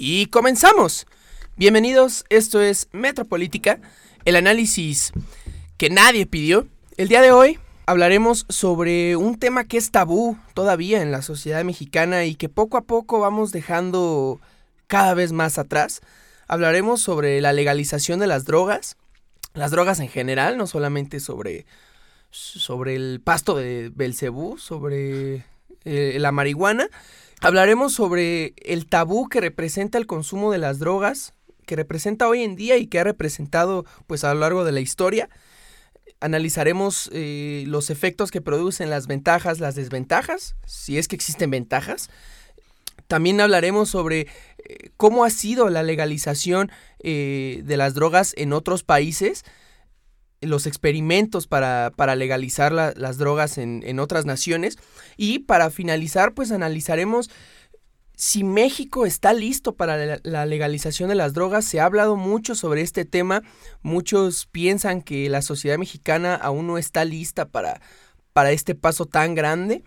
Y comenzamos. Bienvenidos, esto es Metropolítica, el análisis que nadie pidió. El día de hoy hablaremos sobre un tema que es tabú todavía en la sociedad mexicana y que poco a poco vamos dejando cada vez más atrás. Hablaremos sobre la legalización de las drogas, las drogas en general, no solamente sobre, sobre el pasto de Belcebú, sobre eh, la marihuana. Hablaremos sobre el tabú que representa el consumo de las drogas, que representa hoy en día y que ha representado pues a lo largo de la historia. Analizaremos eh, los efectos que producen las ventajas, las desventajas, si es que existen ventajas. También hablaremos sobre eh, cómo ha sido la legalización eh, de las drogas en otros países, los experimentos para, para legalizar las drogas en, en, otras naciones. Y para finalizar, pues analizaremos si México está listo para la legalización de las drogas. Se ha hablado mucho sobre este tema. Muchos piensan que la sociedad mexicana aún no está lista para, para este paso tan grande.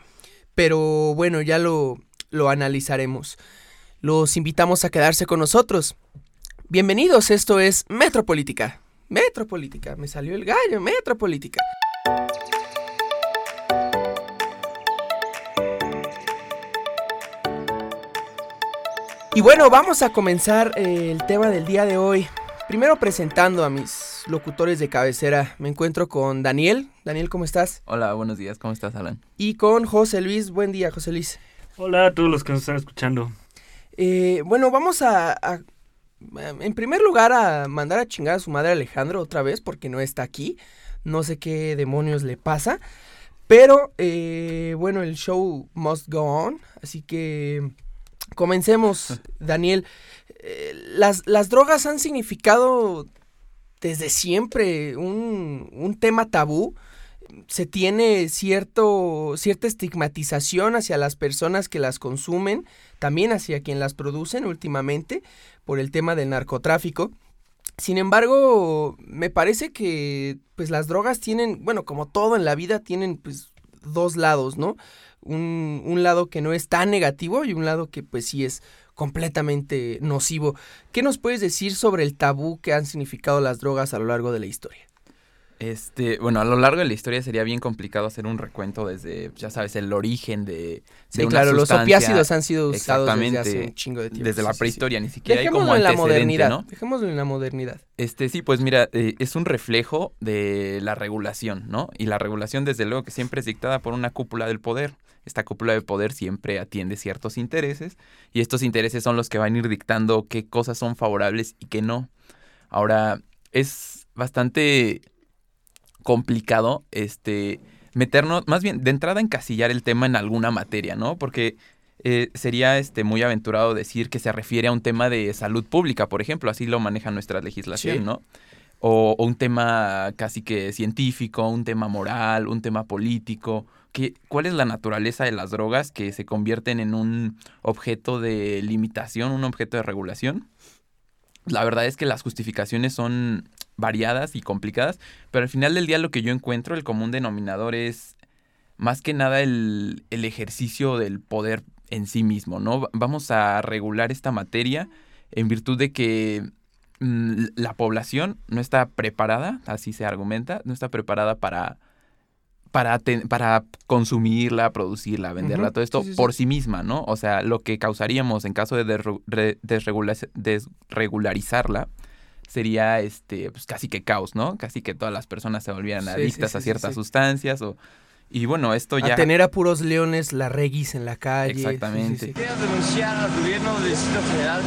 Pero bueno, ya lo, lo analizaremos. Los invitamos a quedarse con nosotros. Bienvenidos, esto es Metropolítica. Metropolítica, me salió el gallo, Metropolítica. Y bueno, vamos a comenzar eh, el tema del día de hoy. Primero presentando a mis locutores de cabecera. Me encuentro con Daniel. Daniel, ¿cómo estás? Hola, buenos días. ¿Cómo estás, Alan? Y con José Luis. Buen día, José Luis. Hola a todos los que nos están escuchando. Eh, bueno, vamos a, a, en primer lugar, a mandar a chingar a su madre Alejandro otra vez porque no está aquí. No sé qué demonios le pasa. Pero, eh, bueno, el show must go on. Así que Comencemos, Daniel. Eh, las, las, drogas han significado desde siempre un, un, tema tabú. Se tiene cierto, cierta estigmatización hacia las personas que las consumen, también hacia quien las producen últimamente, por el tema del narcotráfico. Sin embargo, me parece que pues las drogas tienen, bueno, como todo en la vida, tienen pues dos lados, ¿no? un, un, lado que no es tan negativo y un lado que pues sí es completamente nocivo. ¿Qué nos puedes decir sobre el tabú que han significado las drogas a lo largo de la historia? Este, bueno, a lo largo de la historia sería bien complicado hacer un recuento desde, ya sabes, el origen de, de sí, claro, los opiácidos han sido usados desde hace un chingo de tiempo. Desde la prehistoria, sí, ni siquiera Dejémoslo hay como en la modernidad, ¿no? Dejémoslo en la modernidad. Este, sí, pues mira, eh, es un reflejo de la regulación, ¿no? Y la regulación, desde luego, que siempre es dictada por una cúpula del poder. Esta cúpula de poder siempre atiende ciertos intereses y estos intereses son los que van a ir dictando qué cosas son favorables y qué no. Ahora, es bastante complicado este meternos, más bien de entrada encasillar el tema en alguna materia, ¿no? Porque eh, sería este muy aventurado decir que se refiere a un tema de salud pública, por ejemplo, así lo maneja nuestra legislación, Sí. ¿no? O, o un tema casi que científico, un tema moral, un tema político. Que, ¿Cuál es la naturaleza de las drogas que se convierten en un objeto de limitación, un objeto de regulación? La verdad es que las justificaciones son variadas y complicadas, pero al final del día lo que yo encuentro, el común denominador es más que nada el, el ejercicio del poder en sí mismo, ¿no? Vamos a regular esta materia en virtud de que mm, la población no está preparada, así se argumenta, no está preparada para, para, ten, para consumirla, producirla, venderla, Uh -huh. todo esto sí, sí, por sí. misma, ¿no? O sea, lo que causaríamos en caso de desregula desregularizarla sería este pues casi que caos, ¿no? Casi que todas las personas se volvieran Sí, adictas sí, a ciertas sí. sustancias o y bueno, esto ya A tener a puros leones, la reguis en la calle. Exactamente. Sí, sí, sí. Quiero denunciar al gobierno del Distrito Federal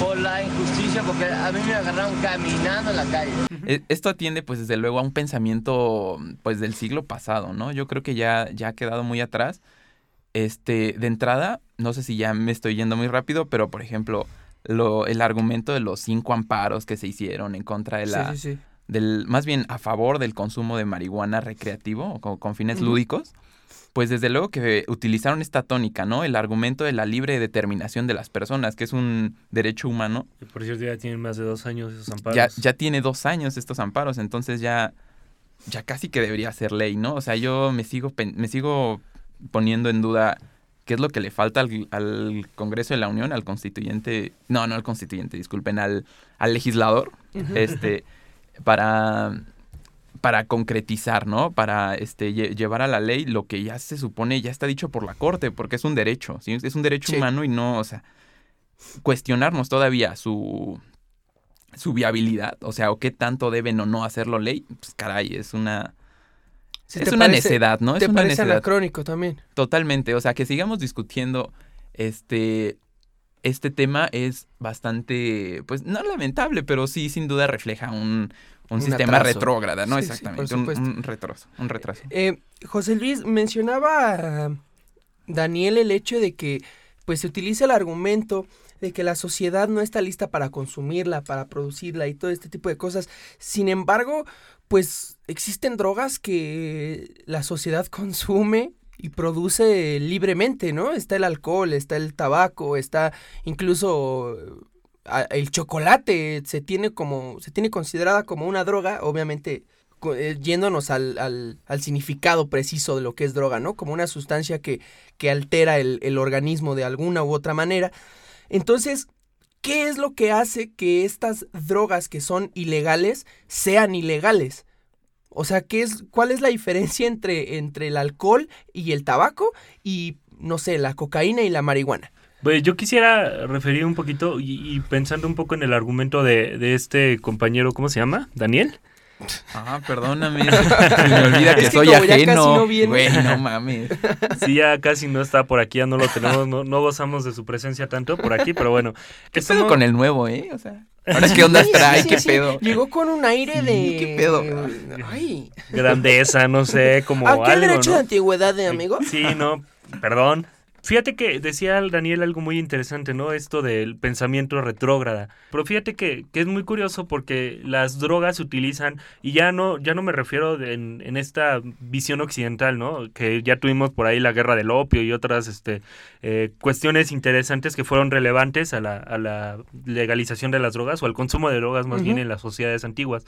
por la injusticia porque a mí me agarraron caminando en la calle. E- Esto atiende, pues, desde luego a un pensamiento, pues, del siglo pasado, ¿no? Yo creo que ya, ya ha quedado muy atrás. Este, de entrada, no sé si ya me estoy yendo muy rápido, pero, por ejemplo, lo, el argumento de los cinco amparos que se hicieron en contra de la, Sí, sí, sí. del, más bien a favor del consumo de marihuana recreativo o con, con fines lúdicos, pues desde luego que utilizaron esta tónica, ¿no? El argumento de la libre determinación de las personas, que es un derecho humano. Y por cierto, ya tienen más de dos años esos amparos. Ya, ya tiene dos años estos amparos, entonces ya, ya casi que debería ser ley, ¿no? O sea, yo me sigo, me sigo poniendo en duda ¿Qué es lo que le falta al, al Congreso de la Unión, al constituyente? No, no al constituyente, disculpen, al, al legislador, este, para, para concretizar, ¿no? Para este, lle- llevar a la ley lo que ya se supone, ya está dicho por la Corte, porque es un derecho, ¿sí? Es un derecho Sí. humano y no, o sea, cuestionarnos todavía su, su viabilidad, o sea, o qué tanto deben o no hacerlo ley, pues caray, es una... Es una parece- necedad, ¿no? Es Te una parece necedad. anacrónico también. Totalmente, o sea, que sigamos discutiendo este este tema es bastante, pues no lamentable, pero sí sin duda refleja un, un, Un sistema atraso. retrógrada, ¿no? Sí, sí, Exactamente, por un, un retraso, un retraso. Eh, José Luis, mencionaba Daniel el hecho de que pues se utiliza el argumento de que la sociedad no está lista para consumirla, para producirla y todo este tipo de cosas. Sin embargo, pues existen drogas que la sociedad consume y produce libremente, ¿no? Está el alcohol, está el tabaco, está incluso ah, el chocolate se tiene como se tiene considerada como una droga, obviamente eh, yéndonos al, al, al significado preciso de lo que es droga, ¿no? Como una sustancia que, que altera el, el organismo de alguna u otra manera. Entonces, ¿qué es lo que hace que estas drogas que son ilegales sean ilegales? O sea, ¿qué es, ¿cuál es la diferencia entre, entre el alcohol y el tabaco y, no sé, la cocaína y la marihuana? Pues yo quisiera referir un poquito y, y pensando un poco en el argumento de, de este compañero, ¿cómo se llama? ¿Daniel? Ah, perdóname, se me olvida que Es que soy ajeno. no. Güey, no mames. Sí, ya casi no está por aquí, ya no lo tenemos, no, no gozamos de su presencia tanto por aquí, pero bueno. ¿Qué pedo con el nuevo, eh? O sea, ahora qué onda Sí, trae, sí, qué sí. pedo. Llegó con un aire Sí, de... qué pedo. Ay. Grandeza, no sé, como ¿A qué algo, derecho ¿no? de antigüedad, de amigo? Sí, no, perdón. Fíjate que decía el Daniel algo muy interesante, ¿no? Esto del pensamiento retrógrada. Pero fíjate que, que es muy curioso porque las drogas se utilizan, y ya no, ya no me refiero de- en, en esta visión occidental, ¿no? Que ya tuvimos por ahí la guerra del opio y otras este, eh, cuestiones interesantes que fueron relevantes a la, a la legalización de las drogas o al consumo de drogas más bien en las sociedades antiguas.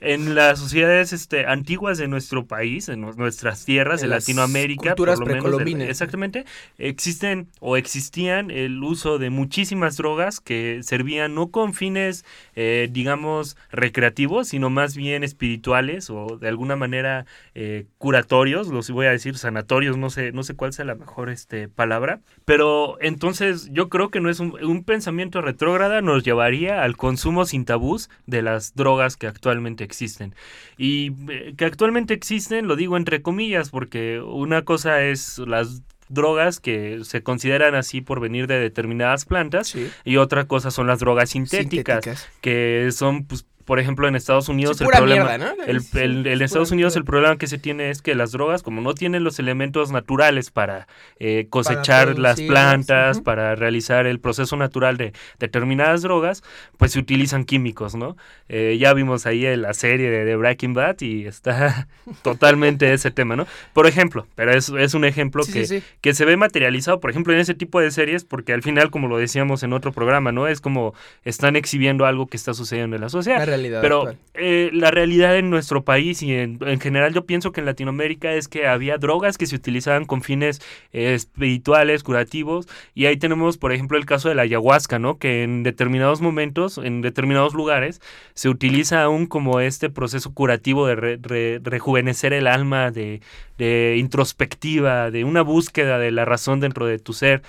En las sociedades este, antiguas de nuestro país, en nu- nuestras tierras, En las Latinoamérica, culturas por lo menos, de- precolombinas. exactamente, existen o existían el uso de muchísimas drogas que servían no con fines, eh, digamos, recreativos, sino más bien espirituales o de alguna manera eh, curatorios, los voy a decir sanatorios, no sé, no sé cuál sea la mejor este, palabra, pero entonces yo creo que no es un, un pensamiento retrógrada, nos llevaría al consumo sin tabús de las drogas que actualmente existen. Y eh, que actualmente existen, lo digo entre comillas, porque una cosa es las drogas que se consideran así por venir de determinadas plantas Sí. y otra cosa son las drogas sintéticas, que son pues por ejemplo en Estados Unidos Sí, el problema mierda, ¿no? el, Sí, el- sí, en Estados Unidos mierda. el problema que se tiene es que las drogas, como no tienen los elementos naturales para eh, cosechar las plantas, para realizar el proceso natural de determinadas drogas, pues se utilizan químicos, ¿no? Eh, ya vimos ahí en la serie de, de Breaking Bad y está totalmente ese tema, ¿no? Por ejemplo, pero es, es un ejemplo Sí, que, sí, que se ve materializado, por ejemplo, en ese tipo de series, porque al final, como lo decíamos en otro programa, ¿no? Es como están exhibiendo algo que está sucediendo en la sociedad. Realidad Pero eh, la realidad en nuestro país y en, en general yo pienso que en Latinoamérica es que había drogas que se utilizaban con fines eh, espirituales, curativos, y ahí tenemos, por ejemplo, el caso de la ayahuasca, ¿no? Que en determinados momentos, en determinados lugares, se utiliza aún como este proceso curativo de re- re- rejuvenecer el alma, de, de introspectiva, de una búsqueda de la razón dentro de tu ser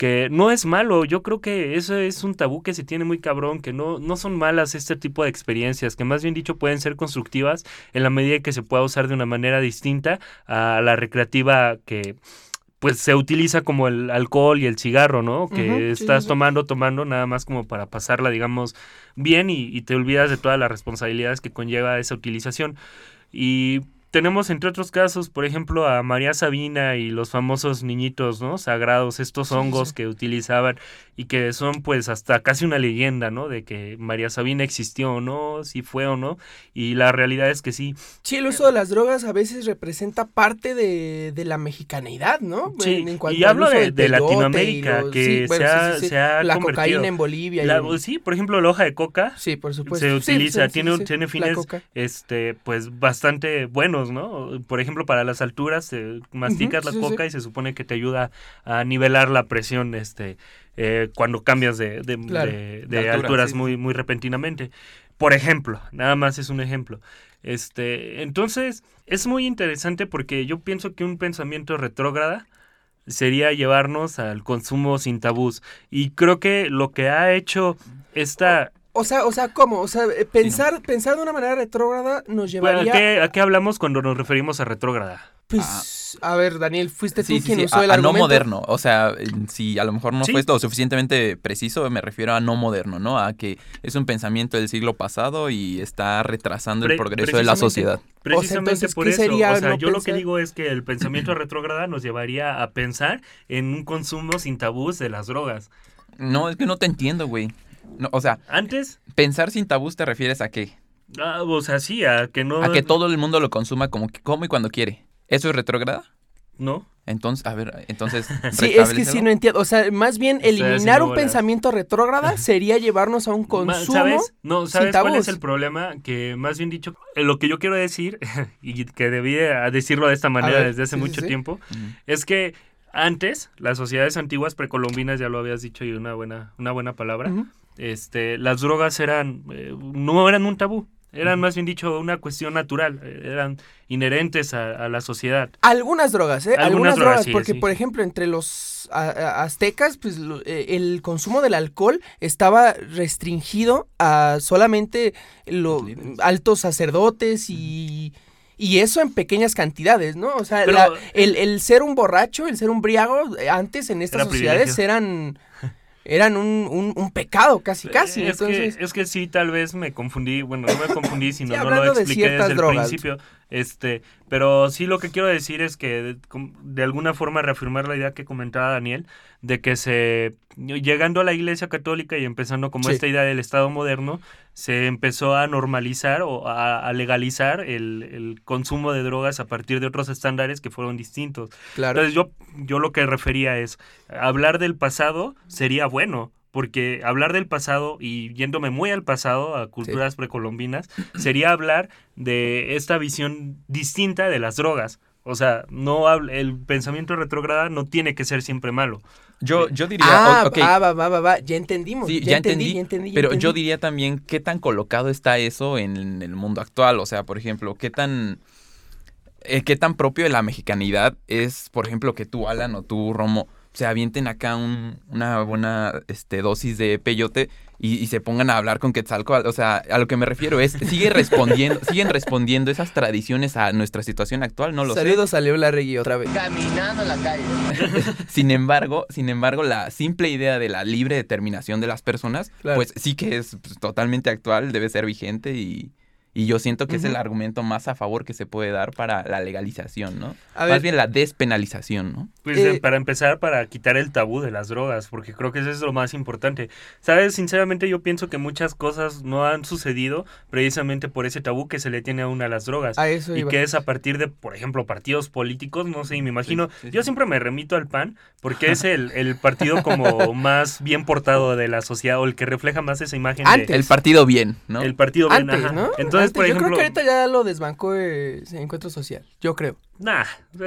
que no es malo, yo creo que eso es un tabú que se tiene muy cabrón, que no, no son malas este tipo de experiencias, que más bien dicho pueden ser constructivas en la medida que se pueda usar de una manera distinta a la recreativa que pues se utiliza como el alcohol y el cigarro, ¿no? Que estás sí, sí. tomando, tomando nada más como para pasarla, digamos, bien y, y te olvidas de todas las responsabilidades que conlleva esa utilización. Y tenemos entre otros casos, por ejemplo, a María Sabina y los famosos niñitos, ¿no? Sagrados, estos Sí, hongos sí. que utilizaban y que son pues hasta casi una leyenda, ¿no? De que María Sabina existió o no, si fue o no. Y la realidad es que sí. Sí, el uso de las drogas a veces representa parte de, de la mexicanidad, ¿no? Sí, cuanto y al hablo uso de- de y Latinoamérica, los- que se ha- se ha La convertido. cocaína en Bolivia. y La- en- sí, por ejemplo, la hoja de coca Sí, por supuesto. se Sí, utiliza, sí, sí, tiene, sí, tiene fines este pues bastante buenos buenos, ¿no? Por ejemplo, para las alturas, eh, masticas la sí, coca y se supone que te ayuda a nivelar la presión este, eh, cuando cambias de, de- Claro. de- de De altura, alturas sí, muy, muy repentinamente. Por ejemplo, nada más es un ejemplo. Este, entonces, es muy interesante porque yo pienso que un pensamiento retrógrada sería llevarnos al consumo sin tabús. Y creo que lo que ha hecho esta... O sea, o sea, ¿cómo? O sea, eh, pensar, pensar de una manera retrógrada nos ¿A llevaría... qué, a qué hablamos cuando nos referimos a retrógrada? Pues, a ver, Daniel, fuiste tú Sí, sí, quien sí, usó a, el a no moderno. O sea, si a lo mejor no Sí. fue lo suficientemente preciso, me refiero a no moderno, ¿no? A que es un pensamiento del siglo pasado y está retrasando el progreso de la precisamente- sociedad. Precisamente entonces, por ¿qué eso. o sea, no yo lo que digo es que el pensamiento retrógrada nos llevaría a pensar en un consumo sin tabús de las drogas. No, es que no te entiendo, güey. No, o sea, Antes, pensar sin tabús te refieres a qué? ah, o sea, sí, a que no... A que todo el mundo lo consuma como, como y cuando quiere. ¿Eso es retrógrada? ¿No? Entonces, a ver, entonces. Sí, es que sí no entiendo. O sea, más bien eliminar un bolas. pensamiento retrógrada sería llevarnos a un consumo. ¿Sabes? No, ¿sabes cuál tabús. es el problema? Que más bien dicho, eh, lo que yo quiero decir, y que debí de- decirlo de esta manera ver, desde hace sí, mucho sí. tiempo, es que antes, las sociedades antiguas precolombinas, ya lo habías dicho y una buena, una buena palabra. Este, las drogas eran, eh, no eran un tabú, eran más bien dicho una cuestión natural, eh, eran inherentes a, a la sociedad. Algunas drogas, ¿eh? Algunas Algunas, drogas, drogas, sí, porque sí. por ejemplo entre los a- a- aztecas, pues lo- eh, el consumo del alcohol estaba restringido a solamente los altos sacerdotes y y eso en pequeñas cantidades, ¿no? O sea, Pero- la- el, el ser un borracho, el ser un briago, antes en estas sociedades privilegio. eran eran un, un- un pecado casi casi. Eh, Es, Entonces, que, es que sí, tal vez me confundí, bueno, no me confundí, sino Sí, no lo de expliqué desde el principio. Este, pero sí lo que quiero decir es que de, alguna forma reafirmar la idea que comentaba Daniel, de que se, llegando a la iglesia católica y empezando como Sí. esta idea del Estado moderno, se empezó a normalizar o a, a legalizar el, el consumo de drogas a partir de otros estándares que fueron distintos. claro. Entonces yo, yo lo que refería es, hablar del pasado sería bueno, porque hablar del pasado y yéndome muy al pasado, a culturas precolombinas, sería hablar de esta visión distinta de las drogas. O sea, no el pensamiento retrógrada no tiene que ser siempre malo. Yo, yo diría. Ah, ah, va, va, va, va, ya entendimos. Sí, ya, ya entendí, entendí, ya entendí, ya Pero yo diría también qué tan colocado está eso en el mundo actual. O sea, por ejemplo, qué tan. eh, qué tan propio de la mexicanidad es, por ejemplo, que tú, Alan, o tú, Romo, se avienten acá un- una buena este, dosis de peyote y, y se pongan a hablar con Quetzalcóatl. O sea, a lo que me refiero es, sigue respondiendo, siguen respondiendo esas tradiciones a nuestra situación actual, no lo sé. Saludos a Larregui otra vez. Caminando en la calle. Sin embargo, sin embargo, la simple idea de la libre determinación de las personas, Claro. pues sí que es pues, totalmente actual, debe ser vigente y, y yo siento que es el argumento más a favor que se puede dar para la legalización, ¿no? A Más ver, bien la despenalización, ¿no? Pues Eh, para empezar, para quitar el tabú de las drogas, porque creo que eso es lo más importante. Sabes, sinceramente yo pienso que muchas cosas no han sucedido precisamente por ese tabú que se le tiene aún a las drogas. a eso Y iba. que es a partir de, por ejemplo, partidos políticos, no sé, y me imagino, Sí, sí, yo siempre me remito al PAN, porque es el, el partido como más bien portado de la sociedad, o el que refleja más esa imagen de- Antes. El partido bien, ¿no? el partido bien, Antes, ajá. ¿no? Entonces, Por yo ejemplo, creo que ahorita ya lo desbancó eh, encuentro social. Yo creo. nah,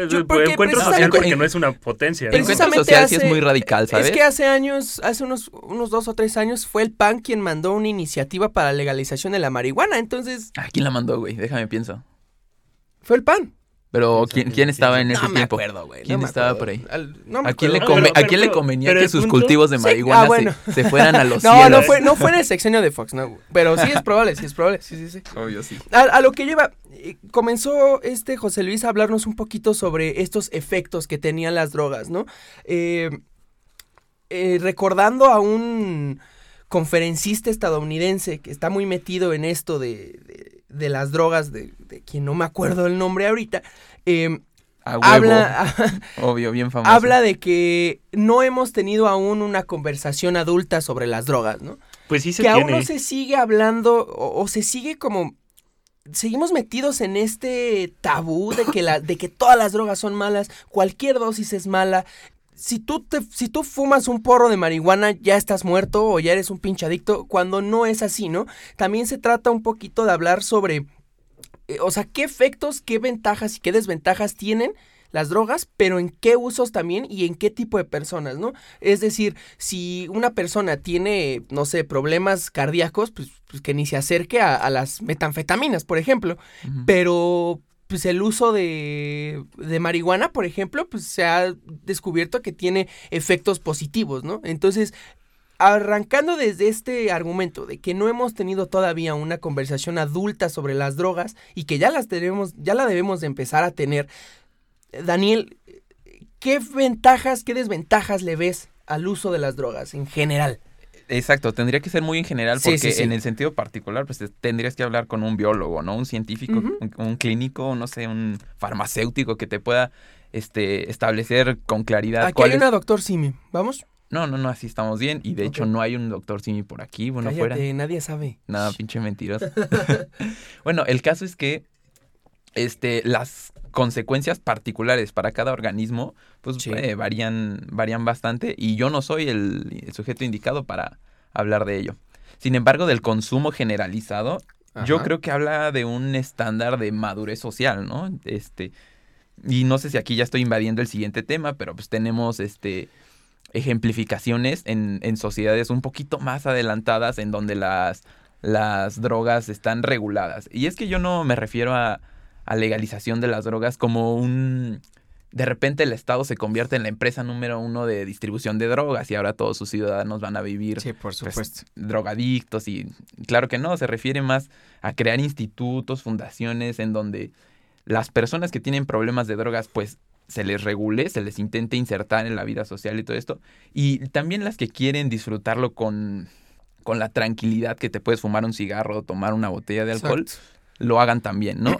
Yo- porque encuentro social porque no es una potencia. ¿no? Encuentro precisamente social sí es muy radical, ¿sabes? Es que hace años, hace unos, unos dos o tres años, fue el PAN quien mandó una iniciativa para la legalización de la marihuana. Entonces, Ah, ¿Quién la mandó, güey? Déjame pienso. fue el PAN. Pero ¿Quién ¿quién, estaba en ese no tiempo? me acuerdo, güey. ¿Quién no me estaba acuerdo. por ahí? Al- no me ¿A quién, le come- pero- ¿A quién le convenía pero que sus punto- cultivos de Sí, marihuana ah, se- bueno. se, fueran a los No, cielos? no fue, no fue en el sexenio de Fox, no. Pero sí es probable, sí es probable. Sí, sí, sí. Obvio, sí. A, a lo que lleva, eh, comenzó este José Luis a hablarnos un poquito sobre estos efectos que tenían las drogas, ¿no? Eh, eh, recordando a un conferencista estadounidense que está muy metido en esto de, de- de las drogas, de, de quien no me acuerdo el nombre ahorita, eh, A huevo. habla, Obvio, bien famoso. habla de que no hemos tenido aún una conversación adulta sobre las drogas, ¿no? Pues sí se que aún no se sigue hablando o, o se sigue como seguimos metidos en este tabú de que la de que todas las drogas son malas, cualquier dosis es mala. Si tú te si tú fumas un porro de marihuana ya estás muerto o ya eres un pinche adicto, cuando no es así, ¿no? También se trata un poquito de hablar sobre eh, o sea, qué efectos, qué ventajas y qué desventajas tienen las drogas, pero en qué usos también y en qué tipo de personas, ¿no? Es decir, si una persona tiene, no sé, problemas cardíacos, pues, pues que ni se acerque a, a las metanfetaminas, por ejemplo, pero pues el uso de, de marihuana, por ejemplo, pues se ha descubierto que tiene efectos positivos, ¿no? Entonces, arrancando desde este argumento de que no hemos tenido todavía una conversación adulta sobre las drogas y que ya las tenemos, ya la debemos de empezar a tener, Daniel, ¿qué ventajas, qué desventajas le ves al uso de las drogas en general? Exacto, tendría que ser muy en general porque sí, sí. en el sentido particular pues te- tendrías que hablar con un biólogo, ¿no? Un científico, un, un clínico, no sé, un farmacéutico que te pueda este, establecer con claridad Aquí cuál hay es- una doctor Simi, ¿vamos? No, no, no, así estamos bien. Y de hecho no hay un doctor Simi por aquí, bueno, Cállate, fuera. nadie sabe. Nada, pinche mentiroso. bueno, el caso es que este, las consecuencias particulares para cada organismo, pues Sí. eh, varían, varían bastante. Y yo no soy el, el sujeto indicado para hablar de ello. Sin embargo, del consumo generalizado, yo creo que habla de un estándar de madurez social, ¿no? Este, y no sé si aquí ya estoy invadiendo el siguiente tema, pero pues tenemos este ejemplificaciones en, en sociedades un poquito más adelantadas en donde las, las drogas están reguladas. Y es que yo no me refiero a, a legalización de las drogas como un... De repente el Estado se convierte en la empresa número uno de distribución de drogas y ahora todos sus ciudadanos van a vivir Sí, por pues, drogadictos y claro que no, se refiere más a crear institutos, fundaciones en donde las personas que tienen problemas de drogas pues se les regule, se les intente insertar en la vida social y todo esto y también las que quieren disfrutarlo con con la tranquilidad que te puedes fumar un cigarro o tomar una botella de alcohol, Exacto. lo hagan también, ¿no?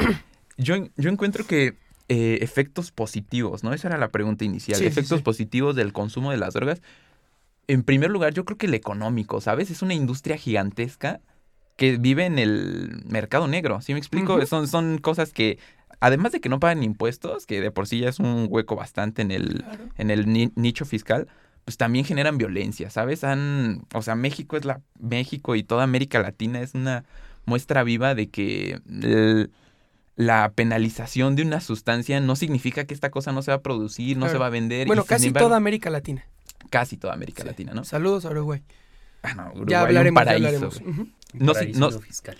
Yo, yo encuentro que eh, efectos positivos, ¿no? Esa era la pregunta inicial. Sí, efectos sí. positivos del consumo de las drogas. En primer lugar, yo creo que el económico, ¿sabes? Es una industria gigantesca que vive en el mercado negro, ¿sí me explico? Son, son cosas que, además de que no pagan impuestos, que de por sí ya es un hueco bastante en el, en el ni- nicho fiscal, pues también generan violencia, ¿sabes? Han, o sea, México es la México y toda América Latina es una muestra viva de que el- la penalización de una sustancia no significa que esta cosa no se va a producir, no Claro. se va a vender. Bueno, casi embargo- toda América Latina. casi toda América Sí. Latina, ¿no? Saludos a Uruguay. Ah, no, Uruguay, ya un hablaremos, ya paraíso, hablaremos. Ujú. No, Paraíso no- no fiscal.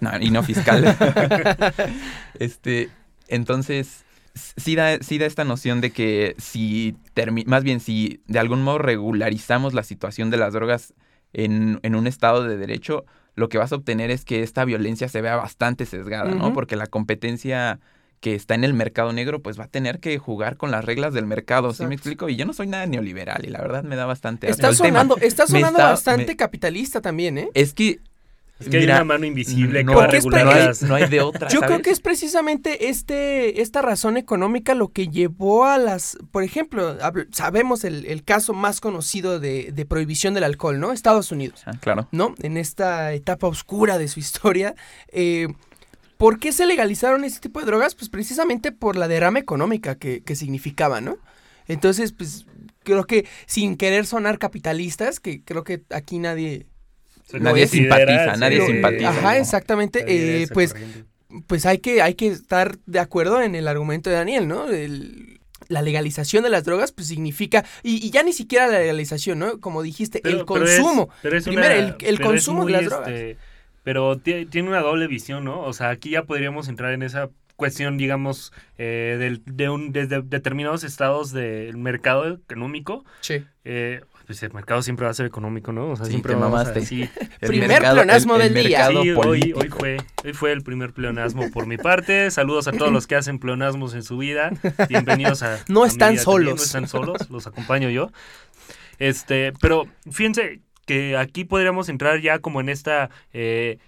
No, y no fiscal. este, entonces, sí da, sí da esta noción de que si, termi- más bien, si de algún modo regularizamos la situación de las drogas en, en un estado de derecho, lo que vas a obtener es que esta violencia se vea bastante sesgada, ¿no? Porque la competencia que está en el mercado negro, pues va a tener que jugar con las reglas del mercado, ¿sí me explico? Y yo no soy nada neoliberal y la verdad me da bastante Está sonando, está sonando está- bastante me- capitalista también, ¿eh? Es que... Es que mira, hay una mano invisible no, que va a regular no hay, no hay de otra, Yo creo que es precisamente este, esta razón económica lo que llevó a las, por ejemplo, sabemos el, el caso más conocido de, de prohibición del alcohol, ¿no? Estados Unidos, Ah, claro. ¿no? En esta etapa oscura de su historia. eh, ¿Por qué se legalizaron este tipo de drogas? Pues precisamente por la derrama económica que, que significaba, ¿no? Entonces, pues creo que sin querer sonar capitalistas, que creo que aquí nadie... Nadie simpatiza, nadie simpatiza. Ajá, ¿no? exactamente. eh, pues pues hay que, hay que estar de acuerdo en el argumento de Daniel, ¿no? El- la legalización de las drogas, pues significa, y, y ya ni siquiera la legalización, ¿no? Como dijiste, el Pero- pero es- consumo. pero es Primero, una- el- el pero es consumo de las drogas. este, pero ti- tiene una doble visión, ¿no? O sea, aquí ya podríamos entrar en esa cuestión, digamos, eh, del- de, un, desde determinados estados del mercado económico. Sí. eh, pues el mercado siempre va a ser económico, ¿no? O sea, Sí, siempre te a mamaste. El Primer mercado- pleonasmo el- el del día. Sí, hoy, hoy fue, hoy fue el primer pleonasmo por mi parte. Saludos a todos los que hacen pleonasmos en su vida. Bienvenidos a. No a están vida solos. No están solos, los acompaño yo. Este, pero fíjense que aquí podríamos entrar ya como en esta. eh,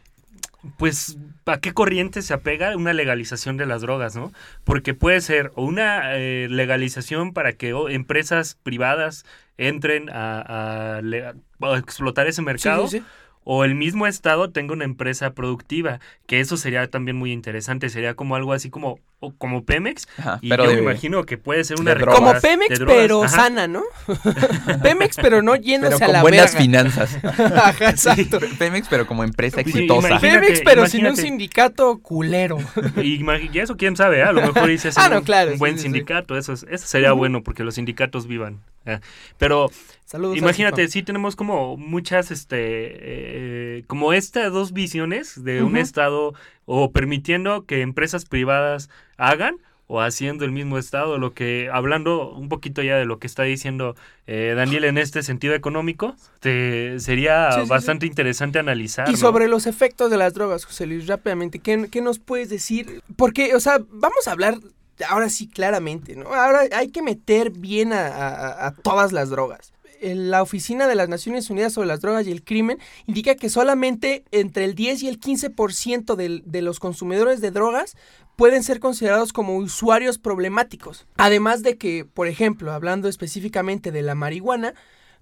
pues, ¿a qué corriente se apega una legalización de las drogas, no? Porque puede ser o una eh, legalización para que empresas privadas entren a, a le- a explotar ese mercado, sí, sí. o el mismo estado tenga una empresa productiva, que eso sería también muy interesante, sería como algo así como o como Pemex, Ajá, y pero yo de- me imagino que puede ser una. Como Pemex, de pero ajá. sana, ¿no? Pemex, pero no yéndose Pero a con la buenas verga. finanzas. Ajá, exacto. Pemex, pero como empresa exitosa. imagínate, Pemex, pero sin un sindicato culero. Y, eso quién sabe, ¿eh? a lo mejor dice Ah, no, un, claro, un sí, buen sí, sí. sindicato, eso, es- eso sería bueno porque los sindicatos vivan. ¿Eh? Pero Saludos. imagínate, sí tenemos como muchas, este, eh, como estas dos visiones de un estado o permitiendo que empresas privadas hagan o haciendo el mismo estado, lo que, hablando un poquito ya de lo que está diciendo eh, Daniel en este sentido económico, te, sería Sí, sí, sí. bastante interesante analizar. Y ¿no? sobre los efectos de las drogas, José Luis, rápidamente, ¿qué, qué nos puedes decir? Porque, o sea, vamos a hablar ahora sí claramente, ¿no? Ahora hay que meter bien a, todas las drogas. La Oficina de las Naciones Unidas sobre las Drogas y el Crimen indica que solamente entre el 10 y el 15% del- de los consumidores de drogas pueden ser considerados como usuarios problemáticos. Además de que, por ejemplo, hablando específicamente de la marihuana,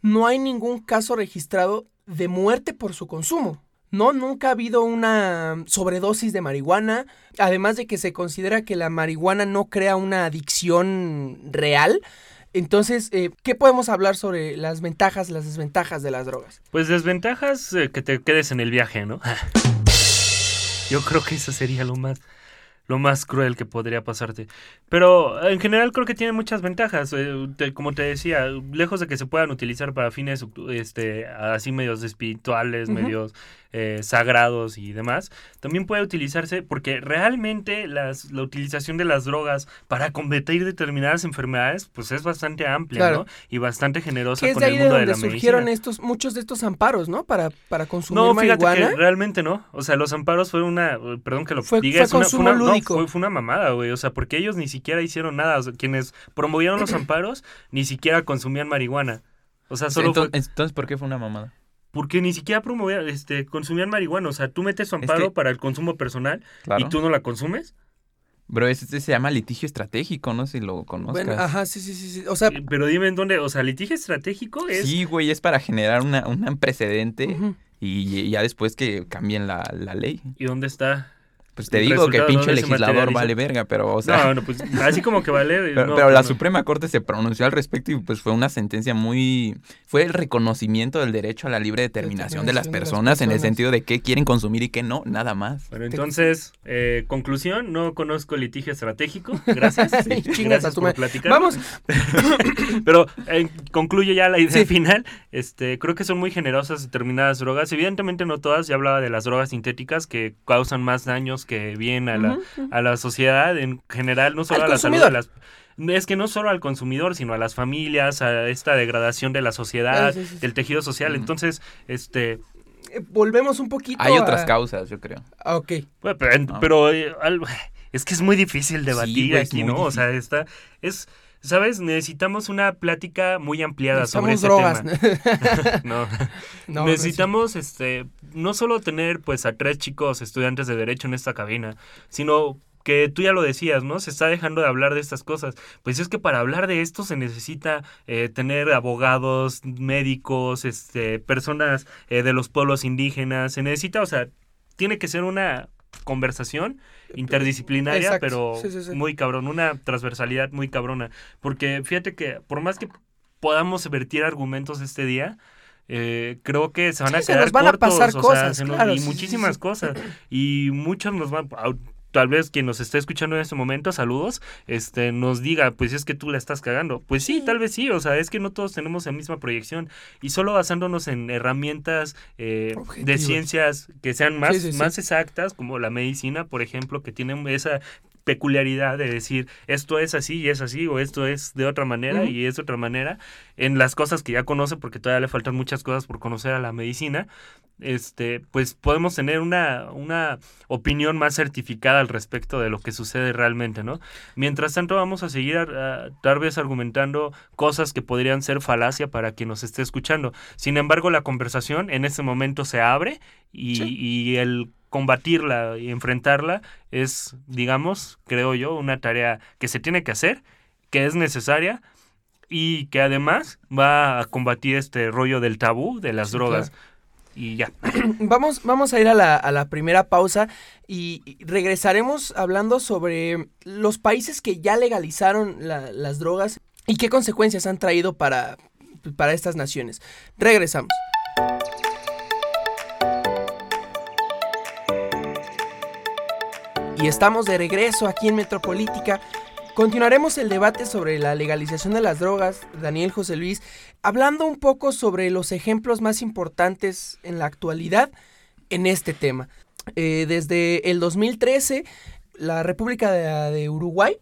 no hay ningún caso registrado de muerte por su consumo. No, nunca ha habido una sobredosis de marihuana, además de que se considera que la marihuana no crea una adicción real. Entonces, eh, ¿qué podemos hablar sobre las ventajas, las desventajas de las drogas? Pues desventajas eh, que te quedes en el viaje, ¿no? Yo creo que eso sería lo más lo más cruel que podría pasarte. Pero en general creo que tiene muchas ventajas. eh, te- como te decía, lejos de que se puedan utilizar para fines este, así medios espirituales, medios eh, sagrados y demás, también puede utilizarse porque realmente las, la utilización de las drogas para combatir determinadas enfermedades pues es bastante amplia Claro. ¿no? y bastante generosa es con de el ahí de mundo de, donde la surgieron medicina. estos, muchos de estos amparos, ¿no? Para, para consumir No, fíjate marihuana. que realmente no. O sea, los amparos fueron una, perdón que lo Fue- diga, fue es una, consumo una- no, lúdico. fue, fue una mamada, güey. O sea, porque ellos ni siquiera hicieron nada. O sea, quienes promovieron los amparos ni siquiera consumían marihuana. O sea, solo fue entonces, entonces, ¿por qué fue una mamada? Porque ni siquiera promovían, este, consumían marihuana. O sea, tú metes tu amparo que- para el consumo personal Claro. y tú no la consumes. Bro, este se llama litigio estratégico, no sé si lo conozcas. Bueno, ajá, sí, sí, sí, sí. O sea, Pero dime en dónde, o sea, litigio estratégico es... Sí, güey, es para generar una, un precedente y, y ya después que cambien la, la ley. ¿Y dónde está? Pues te digo que pinche ¿dónde se legislador vale verga, pero, o sea... no, no, pues así como que vale. Pero, no, pero pues la no. Suprema Corte se pronunció al respecto y pues fue una sentencia muy... Fue el reconocimiento del derecho a la libre determinación de las de las personas en el sentido de qué quieren consumir y qué no, nada más. Bueno, entonces, eh, conclusión, no conozco litigio estratégico. Gracias. Chingas Gracias por platicar. Vamos, Pero eh, concluyo ya la idea Sí. final. Este, creo que son muy generosas determinadas drogas. Evidentemente no todas. Ya hablaba de las drogas sintéticas que causan más daños que bien a la, a la sociedad en general, no solo Al a la salud de consumidor. las es que no solo al consumidor, sino a las familias, a esta degradación de la sociedad, Ah, sí, sí, sí. del tejido social. Entonces, este, eh, volvemos un poquito Hay otras a- causas, yo creo. Ah, ok. Bueno, pero, No. pero, eh, al- es que es muy difícil debatir güey, aquí, ¿no? O sea, está, es, ¿sabes? Necesitamos una plática muy ampliada sobre este drogas. tema. No. No, Necesitamos, este, no solo tener, pues, a tres chicos estudiantes de Derecho en esta cabina, sino que tú ya lo decías, ¿no? Se está dejando de hablar de estas cosas. Pues es que para hablar de esto se necesita eh, tener abogados, médicos, este, personas eh, de los pueblos indígenas. Se necesita, o sea, tiene que ser una conversación interdisciplinaria, Exacto. pero Sí, sí, sí. muy cabrón, una transversalidad muy cabrona. Porque fíjate que por más que podamos vertir argumentos este día, eh, creo que se van a Sí, se quedar nos van a cortos, pasar o sea, cosas, se nos- claro, y sí, muchísimas sí. cosas. Y muchos nos van, tal vez quien nos esté escuchando en este momento, saludos, este, nos diga, pues es que tú la estás cagando. Pues sí, tal vez sí, o sea, es que no todos tenemos la misma proyección. Y solo basándonos en herramientas eh, de ciencias que sean más, Sí, sí, sí. más exactas, como la medicina, por ejemplo, que tienen esa peculiaridad de decir esto es así y es así o esto es de otra manera y es de otra manera en las cosas que ya conoce porque todavía le faltan muchas cosas por conocer a la medicina este pues podemos tener una, una opinión más certificada al respecto de lo que sucede realmente no mientras tanto vamos a seguir ah, tal vez argumentando cosas que podrían ser falacia para quien nos esté escuchando. Sin embargo la conversación en este momento se abre y, Sí. y el combatirla y enfrentarla es, digamos, creo yo, una tarea que se tiene que hacer, que es necesaria y que además va a combatir este rollo del tabú de las Sí, drogas. y ya. Vamos, vamos a ir a la, a la primera pausa y y regresaremos hablando sobre los países que ya legalizaron la- las drogas y qué consecuencias han traído para, para estas naciones. Regresamos. Y estamos de regreso aquí en Metropolítica. Continuaremos el debate sobre la legalización de las drogas, Daniel José Luis, hablando un poco sobre los ejemplos más importantes en la actualidad en este tema. Eh, desde el 2013, la República de, de Uruguay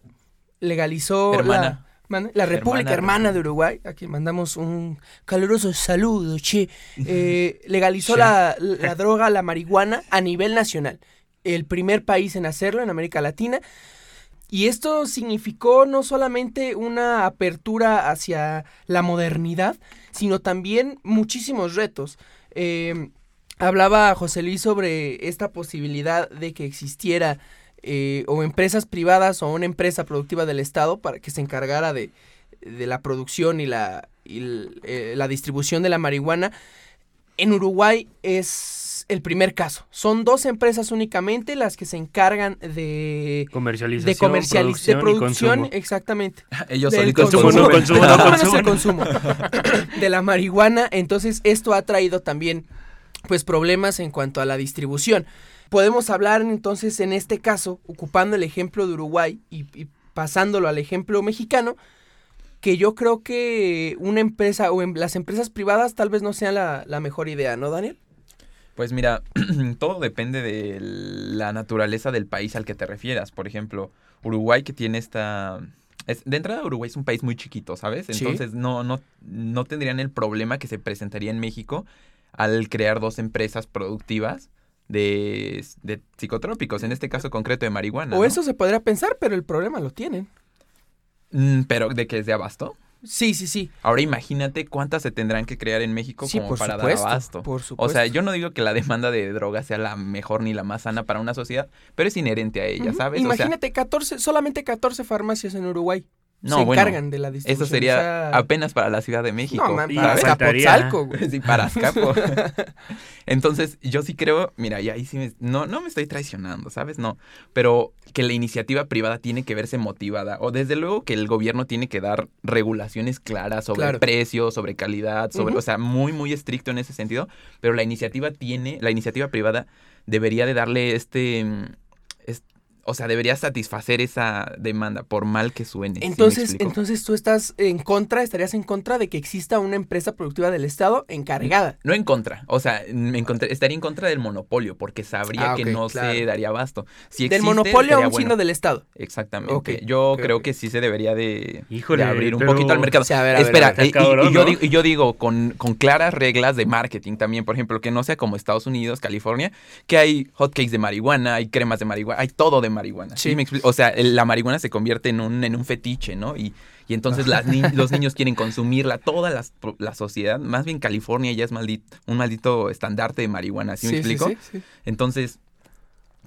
legalizó Hermana. la, República Hermana. Hermana de Uruguay, a quien mandamos un caluroso saludo, che, eh, legalizó la, la droga, la marihuana, a nivel nacional. El primer país en hacerlo en América Latina. Y esto significó no solamente una apertura hacia la modernidad, sino también muchísimos retos. Eh, hablaba José Luis sobre esta posibilidad de que existiera eh, o empresas privadas o una empresa productiva del Estado para que se encargara de, de la producción y la, y eh, la distribución de la marihuana. En Uruguay es el primer caso. Son dos empresas únicamente las que se encargan de Comercialización, de producción, producción, y consumo. exactamente. Ellos Del solitos consumo, no consumo, no el consumo de la marihuana. Entonces, esto ha traído también, pues, problemas en cuanto a la distribución. Podemos hablar entonces en este caso, ocupando el ejemplo de Uruguay y, y pasándolo al ejemplo mexicano, que yo creo que una empresa o en las empresas privadas tal vez no sea la, la mejor idea, ¿no, Daniel? Pues mira, todo depende de la naturaleza del país al que te refieras. Por ejemplo, Uruguay que tiene esta... es- de entrada, Uruguay es un país muy chiquito, ¿sabes? Sí. Entonces no, no, no tendrían el problema que se presentaría en México al crear dos empresas productivas de, de psicotrópicos, en este caso concreto de marihuana. O ¿no? eso se podría pensar, pero el problema lo tienen. Mm, Pero de que es de abasto. Sí, sí, sí. Ahora imagínate cuántas se tendrán que crear en México Sí, como por para supuesto. dar abasto. Por O supuesto. sea, yo no digo que la demanda de drogas sea la mejor ni la más sana para una sociedad, pero es inherente a ella. ¿sabes? O sea, Imagínate 14, solamente 14 farmacias en Uruguay. No, se bueno, encargan de la distribución. eso sería o sea, apenas para la Ciudad de México. No, man, para Azcapotzalco, güey. Sí, para Azcapo. Entonces, yo sí creo, mira, y ahí sí me, no, no me estoy traicionando, ¿sabes? No, pero que la iniciativa privada tiene que verse motivada, o desde luego que el gobierno tiene que dar regulaciones claras sobre Claro. precios, sobre calidad, sobre, o sea, muy, muy estricto en ese sentido, pero la iniciativa tiene, la iniciativa privada debería de darle este, es- o sea, debería satisfacer esa demanda, por mal que suene. ¿sí me Entonces, entonces tú estás en contra, estarías en contra de que exista una empresa productiva del Estado encargada. No en contra, o sea, me encontré- estaría en contra del monopolio porque sabría Ah, que no claro. se daría abasto. Si Del existe, monopolio estaría aún bueno. del Estado. Exactamente. Ok, Yo creo que sí se debería de, Híjole, de abrir un pero- poquito al mercado. O sea, a ver, a ver, Espera, a ver. y- cabrón, yo ¿no? digo, y yo digo con, con claras reglas de marketing también, por ejemplo, que no sea como Estados Unidos, California, que hay hotcakes de marihuana, hay cremas de marihuana, hay todo de marihuana. ¿Sí? Sí. me explico? O sea, la marihuana se convierte en un, en un fetiche, ¿no? Y, y entonces las ni- los niños quieren consumirla, toda la sociedad, más bien California ya es maldito, un maldito estandarte de marihuana, ¿sí, me explico? sí, sí. Entonces,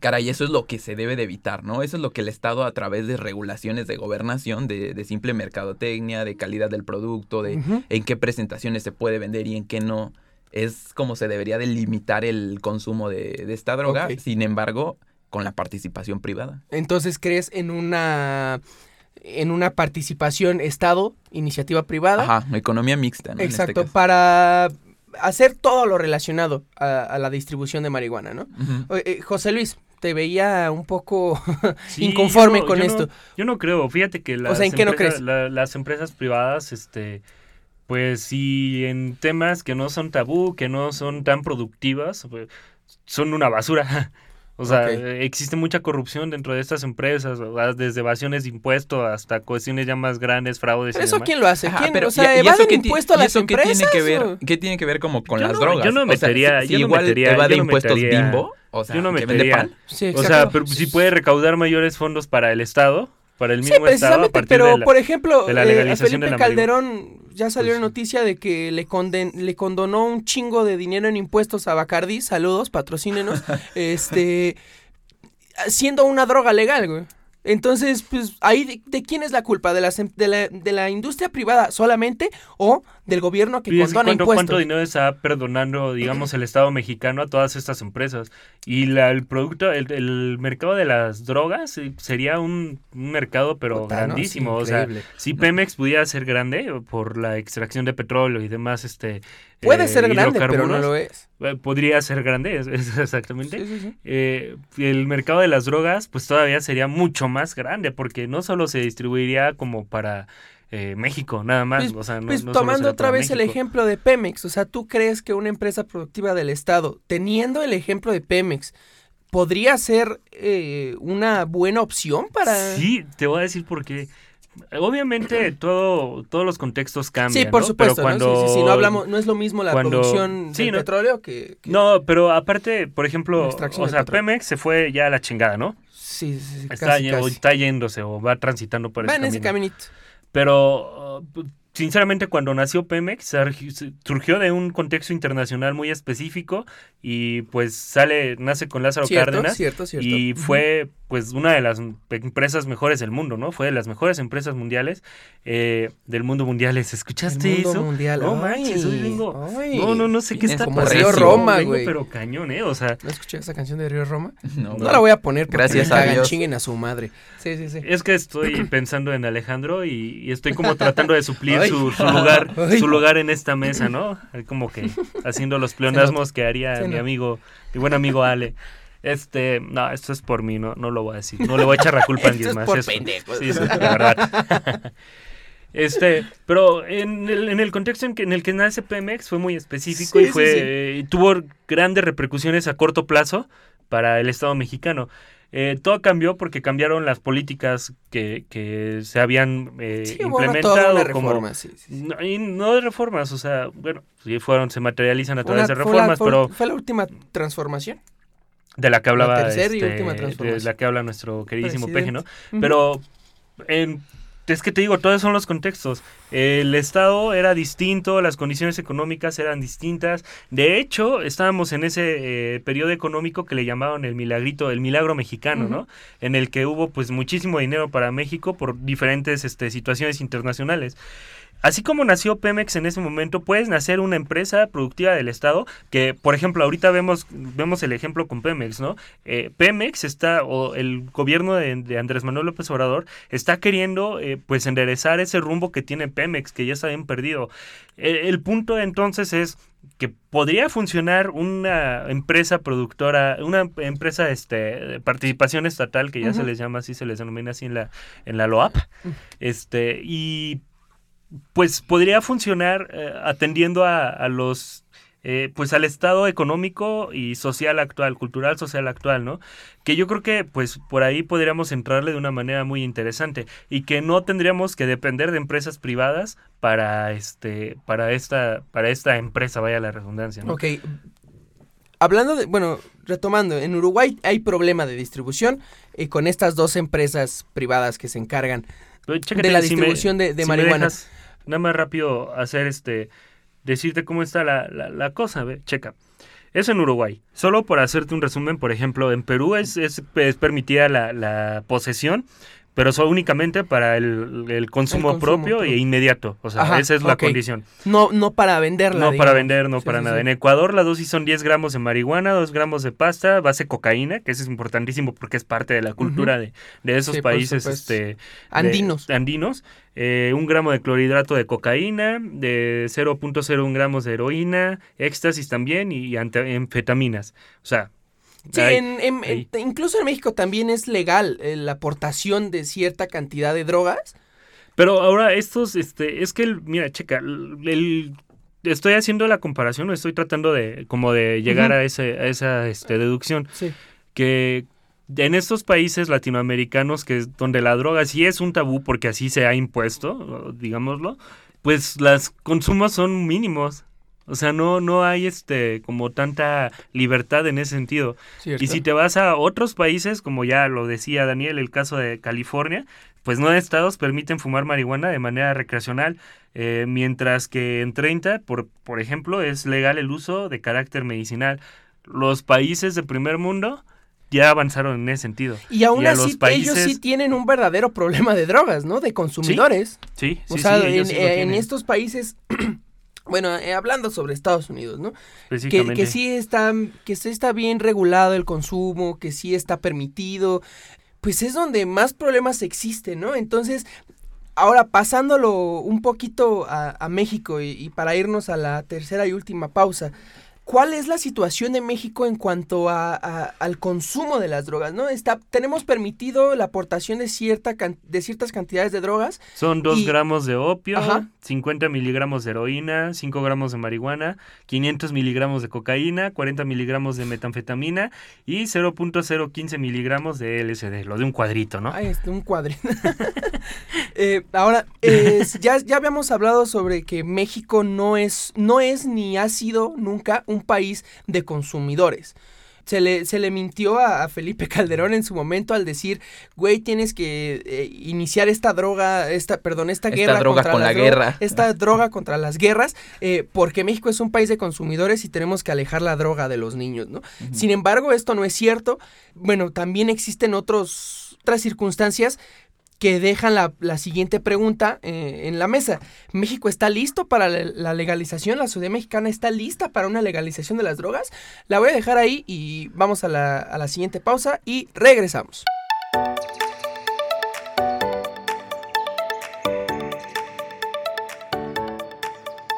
caray, eso es lo que se debe de evitar, ¿no? Eso es lo que el Estado a través de regulaciones de gobernación, de, de simple mercadotecnia, de calidad del producto, de en qué presentaciones se puede vender y en qué no, es como se debería de limitar el consumo de, de esta droga, sin embargo, con la participación privada. Entonces, ¿crees en una en una participación Estado, iniciativa privada? Ajá, economía mixta, ¿no? Este Exacto, para hacer todo lo relacionado a, a la distribución de marihuana, ¿no? Eh, José Luis, te veía un poco Sí, inconforme yo no- con yo esto. No, yo no creo, fíjate que las, sea, ¿en qué no empresas, crees? la- las empresas privadas, este, pues sí, en temas que no son tabú, que no son tan productivas, pues, son una basura. O sea, eh, existe mucha corrupción dentro de estas empresas, desde evasiones de impuestos hasta cuestiones ya más grandes, fraudes. ¿Pero y eso demás. quién lo hace? Ajá, ¿Quién? pero o sea, ¿y- y eso ¿evaden qué ti- impuesto a las eso qué empresas? tiene que ver? ¿Qué tiene que ver como con Yo las no- drogas? yo no O sea, metería- si- no igual metería- evade yo no impuestos metería- bimbo, o sea, Yo no que vende metería. pan. Sí, O sea, pero si puede recaudar mayores fondos para el Estado, para el Sí, mismo Estado, a precisamente, partir pero de la- por ejemplo, de la eh, a de Felipe la. Calderón ya salió Pues la sí. noticia de que le, conden, le condonó un chingo de dinero en impuestos a Bacardi, saludos, patrocínenos, este, siendo una droga legal, güey. Entonces, pues, ahí, de, de quién es la culpa? ¿De, las de, la, ¿De la industria privada solamente o del gobierno que Y es condona ¿cuánto, impuestos. cuánto dinero está perdonando, digamos, el Estado mexicano a todas estas empresas? Y la- el producto, el, el mercado de las drogas eh, sería un, un mercado, pero grandísimo. O sea, si Pemex pudiera ser grande por la extracción de petróleo y demás, este. Puede eh, ser grande, pero no lo es. eh, Podría ser grande, es- es exactamente. Sí, sí, sí. Eh, el mercado de las drogas, pues todavía sería mucho más grande, porque no solo se distribuiría como para eh, México, nada más. Pues, o sea, no, pues no tomando otra vez el ejemplo de Pemex, o sea, ¿tú crees que una empresa productiva del Estado, teniendo el ejemplo de Pemex, podría ser eh, una buena opción para... Sí, te voy a decir por qué. Obviamente todo, todos los contextos cambian. Sí, por ¿no? supuesto, Pero cuando... ¿no? Sí, sí, sí, no hablamos, no es lo mismo la cuando- producción no- petróleo que... que- No, pero aparte, por ejemplo, o sea. Pemex se fue ya a la chingada, ¿no? Sí, sí, sí, Está, casi, ye- o casi. está yéndose o va transitando por Va ese en ese camino. caminito. Pero, uh, sinceramente, cuando nació Pemex, surgi- surgió de un contexto internacional muy específico y pues sale, nace con Lázaro Cierto, Cárdenas. cierto, cierto. Y fue pues una de las empresas mejores del mundo, ¿no? Fue de las mejores empresas mundiales eh, del mundo mundiales. ¿Escuchaste El mundo eso? mundial. No Ay, manches, hoy vengo- ay. No, no, no sé qué está como pasando. Río Roma, Vengo, güey. pero cañón, ¿eh? O sea, ¿No escuché esa canción de Río Roma? No, No la voy a poner porque Gracias a Dios. chinguen a su madre. Sí, sí, sí. es que estoy pensando en Alejandro y, y estoy como tratando de suplir su, su lugar Ay. su lugar en esta mesa, ¿no? Ahí Como que haciendo los pleonasmos que haría mi amigo, mi buen amigo Ale. Este, no, esto es por mí, no, no lo voy a decir. No le voy a echar la culpa a alguien es más. por eso. pendejos. Sí, sí, la verdad. Este, pero en el, en el contexto en, que, en el que nace Pemex fue muy específico Sí, y fue sí. eh, y tuvo grandes repercusiones a corto plazo para el Estado mexicano. Eh, todo cambió porque cambiaron las políticas que, que se habían eh, implementado una como reforma, no, y no de reformas, o sea, bueno, sí fueron, se materializan a través una- de fue la- reformas, pero Fue la última transformación. De la que hablaba tercera y este, de la que habla nuestro queridísimo Peje, ¿no? Pero en- es que te digo, todos son los contextos. El Estado era distinto, las condiciones económicas eran distintas. De hecho, estábamos en ese eh, periodo económico que le llamaban el milagrito, el milagro mexicano, ¿no? En el que hubo pues muchísimo dinero para México por diferentes este, situaciones internacionales. Así como nació Pemex en ese momento, puedes nacer una empresa productiva del Estado que, por ejemplo, ahorita vemos, vemos el ejemplo con Pemex, ¿no? Eh, Pemex está, o el gobierno de, de Andrés Manuel López Obrador está queriendo, eh, pues, enderezar ese rumbo que tiene Pemex, que ya está bien perdido. El, el punto entonces es que podría funcionar una empresa productora, una empresa este, de participación estatal, que ya se les llama así, se les denomina así en la, en la LOAP, este, y pues podría funcionar eh, atendiendo a, a los eh, pues al estado económico y social actual, cultural social actual, ¿no? Que yo creo que pues por ahí podríamos entrarle de una manera muy interesante y que no tendríamos que depender de empresas privadas para este para esta para esta empresa, vaya la redundancia, ¿no? Ok. Hablando de, bueno, retomando, en Uruguay hay problema de distribución eh, con estas dos empresas privadas que se encargan chécate, de la si me- distribución de, de si me marihuana. dejas nada más rápido hacer este decirte cómo está la, la, cosa, ve, checa. Es en Uruguay. Solo por hacerte un resumen, por ejemplo, en Perú es, es, es permitida la, la posesión, pero solo únicamente para el, el consumo, consumo propio propio. e inmediato. O sea, Ajá, esa es la condición. No, no para venderla. No para vender, no Sí, para sí, nada. sí. En Ecuador la dosis son 10 gramos de marihuana, 2 gramos de pasta, base cocaína, que eso es importantísimo porque es parte de la cultura de, de esos países este, de- Andinos. andinos. Eh, un gramo de clorhidrato de cocaína, de 0.01 gramos de heroína, éxtasis también y anfetaminas. O sea, Sí, hay- en- en- incluso en México también es legal eh, la aportación de cierta cantidad de drogas. Pero ahora estos, este, es que, el- mira, checa, el, el- estoy haciendo la comparación, estoy tratando de, como de llegar a, ese, a esa este, deducción, Sí. que en estos países latinoamericanos, que es donde la droga sí es un tabú porque así se ha impuesto, digámoslo, pues los consumos son mínimos. O sea, no, no hay este como tanta libertad en ese sentido. Cierto. Y si te vas a otros países, como ya lo decía Daniel, el caso de California, pues nueve estados permiten fumar marihuana de manera recreacional, eh, mientras que en 30, por, por ejemplo, es legal el uso de carácter medicinal. Los países de primer mundo ya avanzaron en ese sentido. Y aún y así los ellos sí tienen un verdadero problema de drogas, ¿no? De consumidores. Sí, sí, o sea, sí, en, sí estos países bueno, eh, hablando sobre Estados Unidos, ¿no? Que, sí está, que sí está bien regulado el consumo, que sí está permitido, pues es donde más problemas existen, ¿no? Entonces, ahora pasándolo un poquito a, a México y, y para irnos a la tercera y última pausa, ¿cuál es la situación de México en cuanto a, a- al consumo de las drogas, ¿no? Está, tenemos permitido la aportación de, cierta can- de ciertas cantidades de drogas, Son 2 y- gramos de opio, Ajá. 50 miligramos de heroína, 5 gramos de marihuana, 500 miligramos de cocaína, 40 miligramos de metanfetamina y 0.015 miligramos de LSD, lo de un cuadrito, ¿no? Ay, este, un cuadrito. Eh, ahora, es- ya, ya habíamos hablado sobre que México no es, no es ni ha sido nunca un país de consumidores. Se le, se le mintió a, a Felipe Calderón en su momento al decir, güey, tienes que eh, iniciar esta droga, esta, perdón, esta, Esta guerra droga contra con la guerra. Esta droga contra las guerras, eh, porque México es un país de consumidores y tenemos que alejar la droga de los niños, ¿no? Sin embargo, esto no es cierto. Bueno, también existen otros, otras circunstancias que dejan la, la siguiente pregunta eh, en la mesa. ¿México está listo para la, legalización? ¿La sociedad mexicana está lista para una legalización de las drogas? La voy a dejar ahí y vamos a la, a la siguiente pausa y regresamos.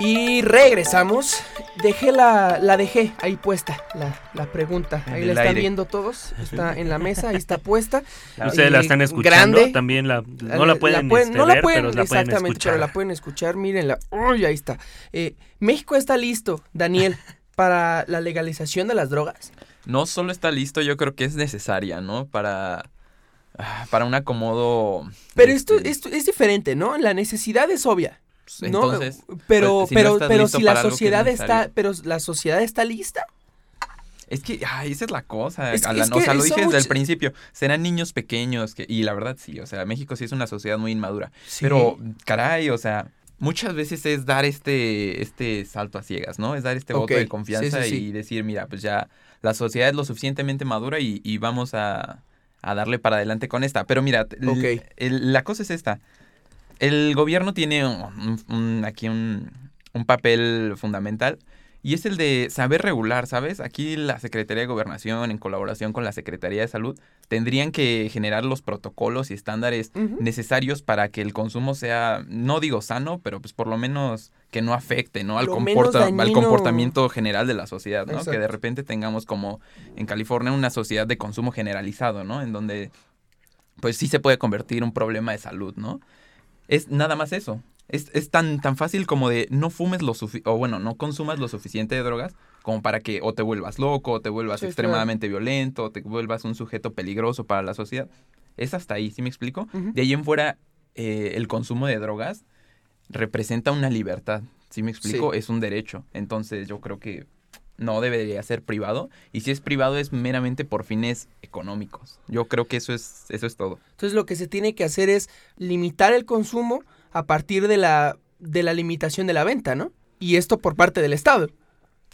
Y regresamos. Dejé la, la dejé ahí puesta, la, la pregunta. En Ahí la están aire. viendo todos. Está en la mesa, ahí está puesta. Ustedes la están escuchando, grande. también la, no la pueden, este, no la ver, pueden, pero la pueden exactamente, escuchar. pero la pueden escuchar, mírenla. Uy, ahí está. Eh, México está listo, Daniel, para la legalización de las drogas. No solo está listo, yo creo que es necesaria, ¿no? Para, ah, para un acomodo... Pero esto, este, esto es diferente, ¿no? La necesidad es obvia. Pues, ¿no? Entonces, pero, pues, si no pero, estás pero listo si la sociedad está, pero la sociedad está lista. Es que, ay, esa es la cosa, Es- Alan. es o sea, lo dije desde el principio. Serán niños pequeños, que, y la verdad sí, o sea, México sí es una sociedad muy inmadura. Pero, caray, o sea, muchas veces es dar este, este salto a ciegas, ¿no? Es dar este voto de sí, confianza sí, sí. y decir, mira, pues ya la sociedad es lo suficientemente madura y, y vamos a, a darle para adelante con esta. Pero mira, el- Ok. el- la cosa es esta. El gobierno tiene un- un- aquí un, un papel fundamental y es el de saber regular, ¿sabes? Aquí la Secretaría de Gobernación, en colaboración con la Secretaría de Salud, tendrían que generar los protocolos y estándares necesarios para que el consumo sea, no digo sano, pero pues por lo menos que no afecte, ¿no? Al, comporta- al comportamiento general de la sociedad, ¿no? Que de repente tengamos como en California una sociedad de consumo generalizado, ¿no? En donde pues sí se puede convertir un problema de salud, ¿no? Es nada más eso. Es, es tan, tan fácil como de no fumes lo suficiente, o bueno, no consumas lo suficiente de drogas como para que o te vuelvas loco, o te vuelvas Sí, extremadamente violento, o te vuelvas un sujeto peligroso para la sociedad. Es hasta ahí, ¿sí me explico? De ahí en fuera, eh, el consumo de drogas representa una libertad, ¿sí me explico? Sí. Es un derecho. Entonces yo creo que no debería ser privado. Y si es privado es meramente por fines económicos. Yo creo que eso es, eso es todo. Entonces lo que se tiene que hacer es limitar el consumo a partir de la, de la limitación de la venta, ¿no? Y esto por parte del Estado.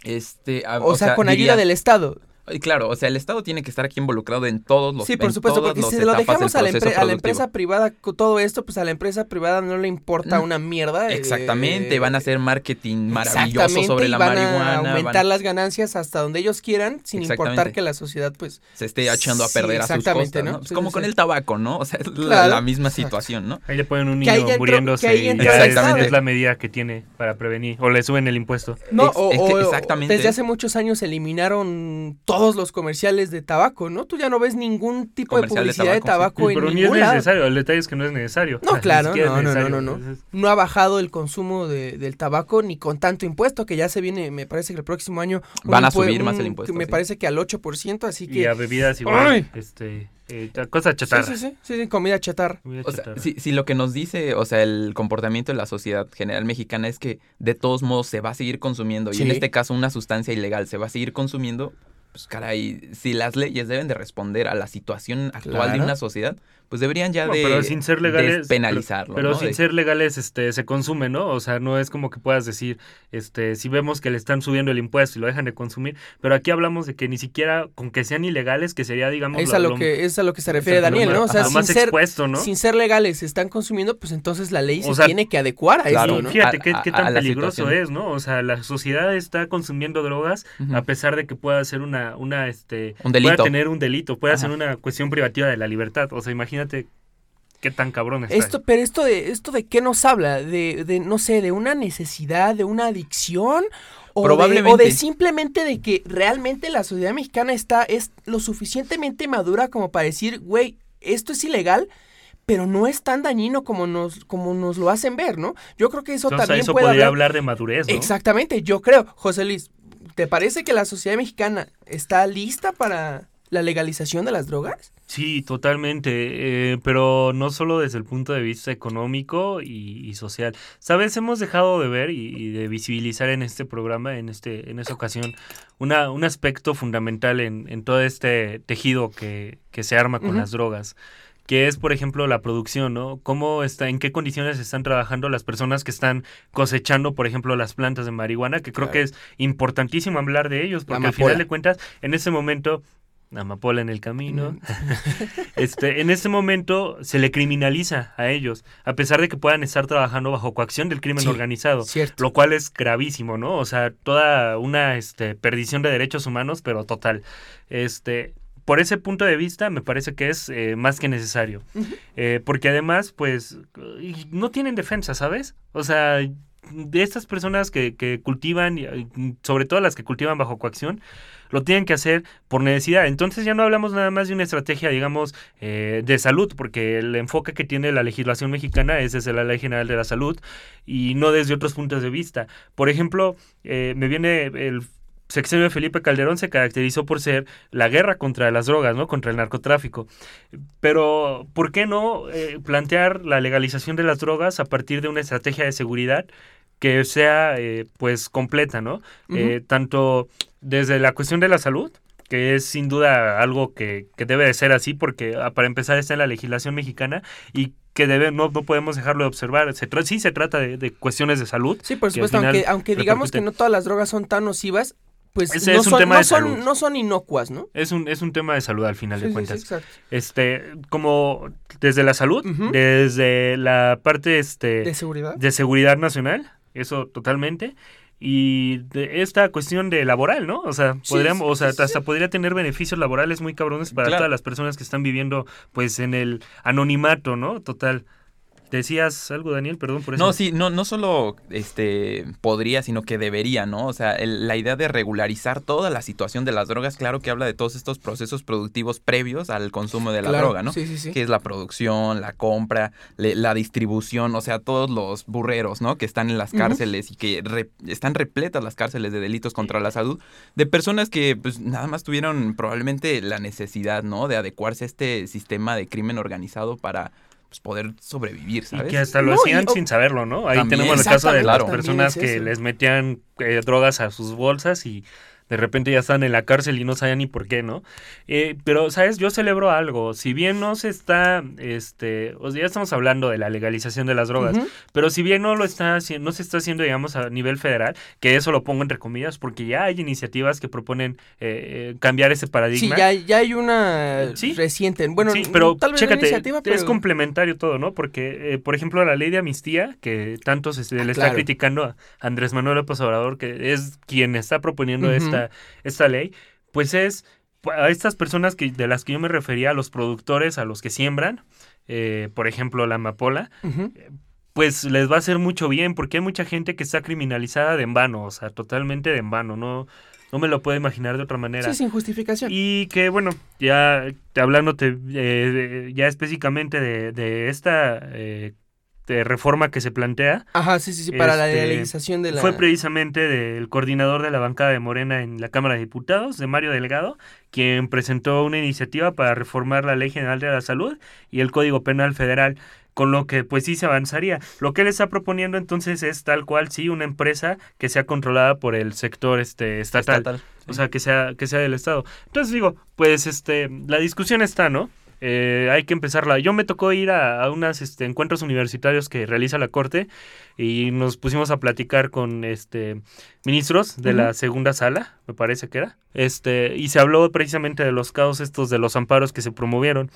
Este, a- O, sea, con ayuda del Estado. Y Claro, o sea, el Estado tiene que estar aquí involucrado en todos los Sí, por supuesto, porque si se lo dejamos a la, empre- proceso a la productivo. empresa privada todo esto, pues a la empresa privada no le importa Mm. una mierda. eh, Exactamente, van a hacer marketing maravilloso exactamente, sobre y la van marihuana. a van- aumentar las ganancias hasta donde ellos quieran, sin importar Exactamente. que la sociedad, pues... se esté echando a Sí, perder a sus exactamente, costas, ¿no? ¿no? Pues Sí, como sí, con sí. el tabaco, ¿no? O sea, es la, Claro, la misma exacto. situación, ¿no? Ahí le ponen un niño entró- muriéndose y el es, la medida que tiene para prevenir. O le suben el impuesto. No, o, exactamente. desde hace muchos años eliminaron todos los comerciales de tabaco, ¿no? Tú ya no ves ningún tipo de Comercial de publicidad de tabaco, tabaco, Sí, en pero ni es lado. necesario. El detalle es que no es necesario. No, claro, no, no, no, no, no. Ha bajado el consumo de- del tabaco ni con tanto impuesto que ya se viene, me parece que el próximo año Van a subir más el impuesto, Me sí. parece que al 8%, así Y que a bebidas igual. ¡Ay! Este, eh, cosa sí, chatarra. sí, sí, sí, sí, comida chatarra. Comida O sea, si, si lo que nos dice, o sea, el comportamiento de la sociedad general mexicana es que de todos modos se va a seguir consumiendo, y en este caso una sustancia ilegal se va a seguir consumiendo, pues caray, si las leyes deben de responder a la situación actual de una sociedad, pues deberían ya No, de pero sin ser legales despenalizarlo, pero, pero ¿no? sin De- ser legales este se consume no o sea no es como que puedas decir este si vemos que le están subiendo el impuesto y lo dejan de consumir pero aquí hablamos de que ni siquiera con que sean ilegales que sería digamos Es a lo que, es a lo que se refiere Daniel, ¿no? O sea, sin ser, expuesto no sin ser legales, se están consumiendo, pues entonces la ley O se sea, tiene que adecuar a claro, esto, Y ¿no? fíjate A- qué, a- qué a tan peligroso situación. es, ¿no? O sea, la sociedad está consumiendo drogas a pesar de que pueda ser una, una, este, Un delito. pueda tener un delito, pueda Ajá. ser una cuestión privativa de la libertad. O sea, imagínate qué tan cabrón está. Esto, pero esto de, esto de qué nos habla, de, de, no sé, de una necesidad, de una adicción, o de, Probablemente. o de simplemente de que realmente la sociedad mexicana está, es lo suficientemente madura como para decir, güey, esto es ilegal, pero no es tan dañino como nos, como nos lo hacen ver, ¿no? Yo creo que eso Entonces, también eso puede podría hablar. hablar de madurez, ¿no? Exactamente, yo creo, José Luis, ¿te parece que la sociedad mexicana está lista para la legalización de las drogas? Sí, totalmente, eh, pero no solo desde el punto de vista económico y, y social. Sabes, hemos dejado de ver y, y de visibilizar en este programa, en este, en esta ocasión, una, un aspecto fundamental en, en todo este tejido que, que se arma con las drogas que es, por ejemplo, la producción, ¿no? ¿Cómo está, en qué condiciones están trabajando las personas que están cosechando, por ejemplo, las plantas de marihuana? Que creo Claro. que es importantísimo hablar de ellos, porque al final de cuentas, en ese momento, amapola en el camino, este, en ese momento se le criminaliza a ellos, a pesar de que puedan estar trabajando bajo coacción del crimen Sí, organizado. Cierto. Lo cual es gravísimo, ¿no? O sea, toda una este, perdición de derechos humanos, pero total. Este, por ese punto de vista, me parece que es eh, más que necesario. Eh, porque además, pues, no tienen defensa, ¿sabes? O sea, de estas personas que, que cultivan, sobre todo las que cultivan bajo coacción, lo tienen que hacer por necesidad. Entonces ya no hablamos nada más de una estrategia, digamos, eh, de salud, porque el enfoque que tiene la legislación mexicana es desde la Ley General de la Salud y no desde otros puntos de vista. Por ejemplo, eh, me viene el sexenio de Felipe Calderón se caracterizó por ser la guerra contra las drogas, ¿no? Contra el narcotráfico. Pero, ¿por qué no eh, plantear la legalización de las drogas a partir de una estrategia de seguridad que sea, eh, pues, completa, ¿no? Eh, tanto desde la cuestión de la salud, que es sin duda algo que, que debe de ser así, porque ah, para empezar está en la legislación mexicana y que debe, no, no podemos dejarlo de observar. Se tra- sí se trata de, de cuestiones de salud, Sí, por supuesto, aunque, aunque digamos que no todas las drogas son tan nocivas, pues Ese no, es un son, tema no, de son, salud. no son inocuas, ¿no? es un, es un tema de salud al final Sí, de cuentas. sí, exacto. Este, como desde la salud, desde la parte este, De seguridad. de seguridad nacional, eso totalmente. Y de esta cuestión de laboral, ¿no? O sea, podríamos, sí, o sea, sí, sí. hasta podría tener beneficios laborales muy cabrones para Claro. todas las personas que están viviendo, pues, en el anonimato, ¿no? Total. Decías algo, Daniel, perdón por eso. No, sí, no, no solo este podría, sino que debería, ¿no? O sea, el- la idea de regularizar toda la situación de las drogas, claro que habla de todos estos procesos productivos previos al consumo de la Claro, droga, ¿no? Sí, sí, sí. Que es la producción, la compra, le- la distribución, o sea, todos los burreros, ¿no? Que están en las cárceles y que re- están repletas las cárceles de delitos contra la salud, de personas que pues nada más tuvieron probablemente la necesidad, ¿no? De adecuarse a este sistema de crimen organizado para pues, poder sobrevivir, Y ¿sabes? que hasta lo No, y- o- sin saberlo, ¿no? Ahí También. tenemos el caso de las claro. personas es que les metían eh, drogas a sus bolsas y de repente ya están en la cárcel y no sabían ni por qué, ¿no? Eh, pero, ¿sabes? Yo celebro algo. Si bien no se está, este, o sea, ya estamos hablando de la legalización de las drogas, pero si bien no lo está haciendo, no se está haciendo, digamos, a nivel federal, que eso lo pongo entre comillas, porque ya hay iniciativas que proponen eh, eh, cambiar ese Sí, paradigma. ya, ya hay una Sí. reciente. Bueno, Sí, pero tal vez chécate, iniciativa, pero... es complementario todo, ¿no? Porque, eh, por ejemplo, la ley de amnistía, que tanto se, se le está claro. criticando a Andrés Manuel López Obrador, que es quien está proponiendo esta, esta ley, pues es a estas personas que, de las que yo me refería, a los productores, a los que siembran, eh, por ejemplo, la amapola, Ujú. pues les va a hacer mucho bien, porque hay mucha gente que está criminalizada de en vano, o sea, totalmente de en vano, no, no me lo puedo imaginar de otra manera. Sí, sin justificación. Y que bueno, ya hablándote eh, ya específicamente de, de esta eh, de reforma que se plantea, Ajá, sí, sí, sí, para la Este, legalización de la... fue precisamente del coordinador de la bancada de Morena en la Cámara de Diputados, de Mario Delgado, quien presentó una iniciativa para reformar la Ley General de la Salud y el Código Penal Federal con lo que pues sí se avanzaría. Lo que él está proponiendo entonces es tal cual sí una empresa que sea controlada por el sector este estatal. Estatal. O sea, que sea, que sea del Estado. Entonces digo, pues este, la discusión está, ¿no? Eh, hay que empezarla. Yo me tocó ir a, a unos este, encuentros universitarios que realiza la Corte y nos pusimos a platicar con este ministros de la segunda sala, me parece que era. Este, y se habló precisamente de los casos estos de los amparos que se promovieron.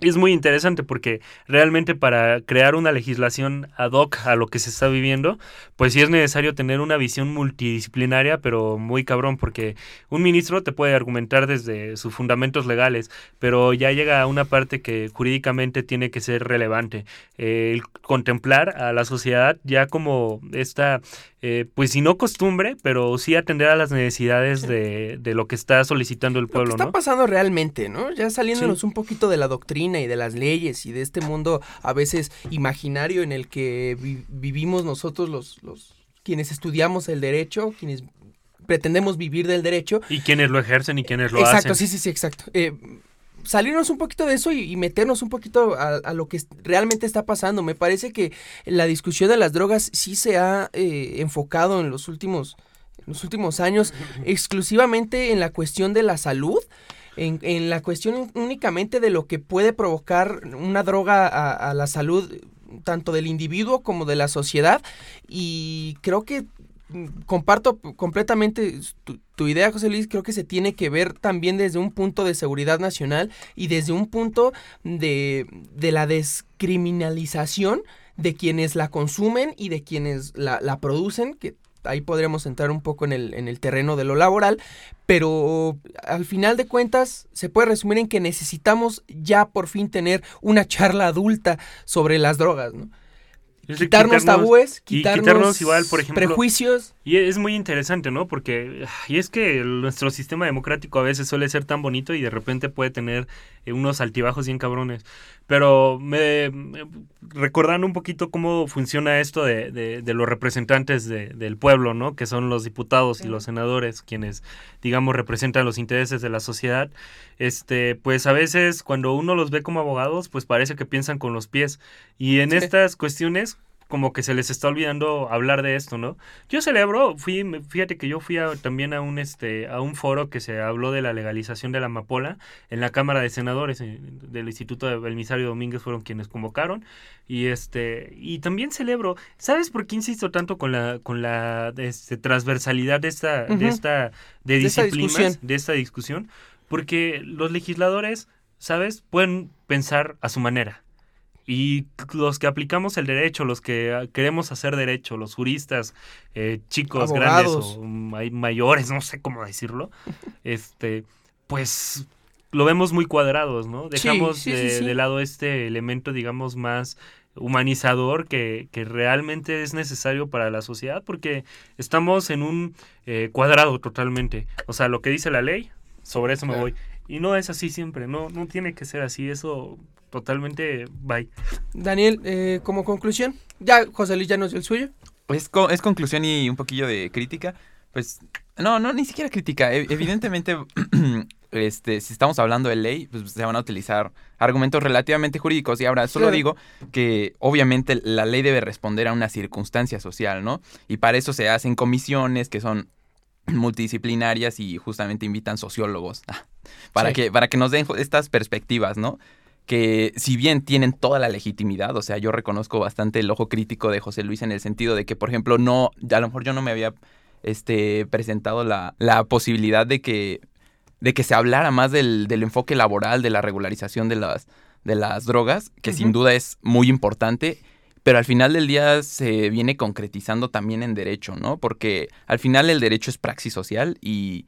Es muy interesante porque realmente para crear una legislación ad hoc a lo que se está viviendo, pues sí es necesario tener una visión multidisciplinaria, pero muy cabrón, porque un ministro te puede argumentar desde sus fundamentos legales, pero ya llega a una parte que jurídicamente tiene que ser relevante. Eh, contemplar a la sociedad ya como esta eh, pues si no costumbre, pero sí atender a las necesidades de, de lo que está solicitando el pueblo, lo que está ¿no? pasando realmente, ¿no? Ya saliéndonos un poquito de la doctrina y de las leyes y de este mundo a veces imaginario en el que vi- vivimos nosotros los, los quienes estudiamos el derecho, quienes pretendemos vivir del derecho. Y quienes lo ejercen y quienes lo exacto, hacen. sí, sí, sí, exacto. Eh, salirnos un poquito de eso y, y meternos un poquito a, a lo que realmente está pasando. Me parece que la discusión de las drogas sí se ha eh, enfocado en los últimos, en los últimos años exclusivamente en la cuestión de la salud. En, en la cuestión únicamente de lo que puede provocar una droga a, a la salud tanto del individuo como de la sociedad y creo que mm, comparto completamente tu, tu idea, José Luis. Creo que se tiene que ver también desde un punto de seguridad nacional y desde un punto de, de la descriminalización de quienes la consumen y de quienes la, la producen, que ahí podríamos entrar un poco en el, en el terreno de lo laboral, pero al final de cuentas se puede resumir en que necesitamos ya por fin tener una charla adulta sobre las drogas, ¿no? De Quitarnos tabúes, y quitarnos, quitarnos igual, por ejemplo, prejuicios. Y es muy interesante, ¿no? Porque y es que nuestro sistema democrático a veces suele ser tan bonito y de repente puede tener unos altibajos bien cabrones. Pero me, me- recordando un poquito cómo funciona esto de, de- de los representantes de- del pueblo, ¿no? Que son los diputados y los senadores quienes, digamos, representan los intereses de la sociedad. Este, pues a veces cuando uno los ve como abogados, pues parece que piensan con los pies. Y en Sí. estas cuestiones como que se les está olvidando hablar de esto, ¿no? Yo celebro, fui, fíjate que yo fui a- también a un este a un foro que se habló de la legalización de la amapola en la Cámara de Senadores eh, del Instituto de Belmisario Domínguez fueron quienes convocaron y este y también celebro, ¿sabes por qué insisto tanto con la con la este, transversalidad de esta de esta de disciplinas, de esta discusión? Porque los legisladores, ¿sabes? Pueden pensar a su manera. Y los que aplicamos el derecho, los que ah, queremos hacer derecho, los juristas, eh, chicos Abogados. grandes o may- mayores, no sé cómo decirlo, este, pues lo vemos muy cuadrados, ¿no? Dejamos sí, sí, de, sí. de lado este elemento, digamos, más humanizador que, que realmente es necesario para la sociedad porque estamos en un eh, cuadrado totalmente. O sea, lo que dice la ley, sobre eso me Claro. voy. Y no es así siempre, no, no tiene que ser así, eso totalmente bye. Daniel, eh, como conclusión, ya José Luis ya nos dio el suyo. Pues co- es conclusión y un poquillo de crítica. Pues no, no, ni siquiera crítica. E- Evidentemente, este, si estamos hablando de ley, pues se van a utilizar argumentos relativamente jurídicos. Y ahora solo Claro. digo que obviamente la ley debe responder a una circunstancia social, ¿no? Y para eso se hacen comisiones que son multidisciplinarias y justamente invitan sociólogos para Sí. que para que nos den estas perspectivas, ¿no? Que si bien tienen toda la legitimidad, o sea, yo reconozco bastante el ojo crítico de José Luis en el sentido de que, por ejemplo, no, a lo mejor yo no me había este, presentado la, la posibilidad de que, de que se hablara más del, del enfoque laboral, de la regularización de las, de las drogas, que sin duda es muy importante, pero al final del día se viene concretizando también en derecho, ¿no? Porque al final el derecho es praxis social y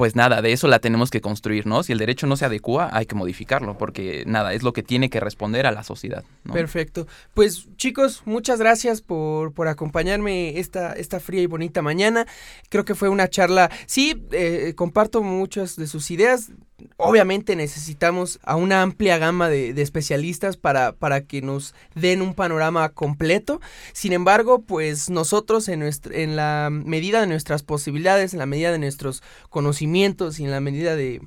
pues nada, de eso la tenemos que construir, ¿no? Si el derecho no se adecua, hay que modificarlo, porque nada, es lo que tiene que responder a la sociedad, ¿no? Perfecto. Pues chicos, muchas gracias por, por acompañarme esta, esta fría y bonita mañana. Creo que fue una charla, sí, eh, comparto muchas de sus ideas. Obviamente necesitamos a una amplia gama de, especialistas para, para que nos den un panorama completo. Sin embargo, pues nosotros en, en la medida de nuestras posibilidades, en la medida de nuestros conocimientos y en la medida de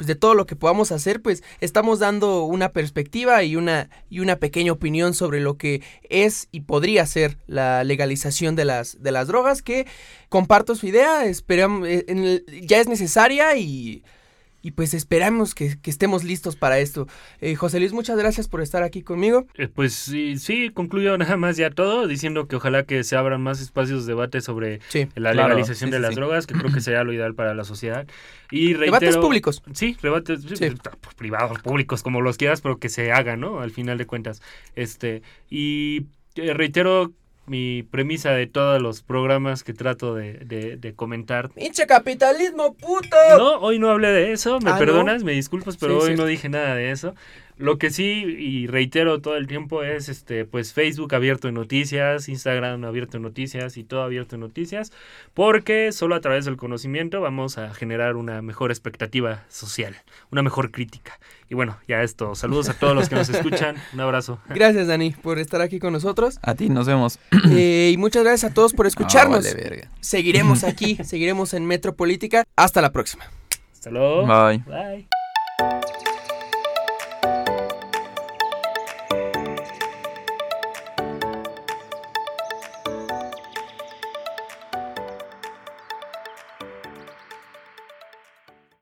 pues, de todo lo que podamos hacer, pues estamos dando una perspectiva y una, y una pequeña opinión sobre lo que es y podría ser la legalización de las, de las drogas, que comparto su idea, esperamos, eh, ya es necesaria y y pues esperamos que, estemos listos para esto. Eh, José Luis, muchas gracias por estar aquí conmigo. Eh, pues sí, sí, concluyo nada más ya todo, diciendo que ojalá que se abran más espacios de debate sobre la legalización de las drogas, que creo que sería lo ideal para la sociedad. Y debates públicos. Sí, debates pues, privados, públicos, como los quieras, pero que se hagan, ¿no? Al final de cuentas. Este, y eh, reitero mi premisa de todos los programas que trato de, de, comentar. ¡Pinche capitalismo, puto! No, hoy no hablé de eso, me ah, perdonas, me disculpas, pero hoy no dije nada de eso. Lo que sí, y reitero todo el tiempo, es este, pues Facebook abierto en noticias, Instagram abierto en noticias y todo abierto en noticias, porque solo a través del conocimiento vamos a generar una mejor expectativa social, una mejor crítica. Y bueno, ya esto. Saludos a todos los que nos escuchan. Un abrazo. Gracias, Dani, por estar aquí con nosotros. A ti, nos vemos. Eh, y muchas gracias a todos por escucharnos. seguiremos aquí, seguiremos en Metropolítica. Hasta la próxima. Hasta luego. Bye. Bye.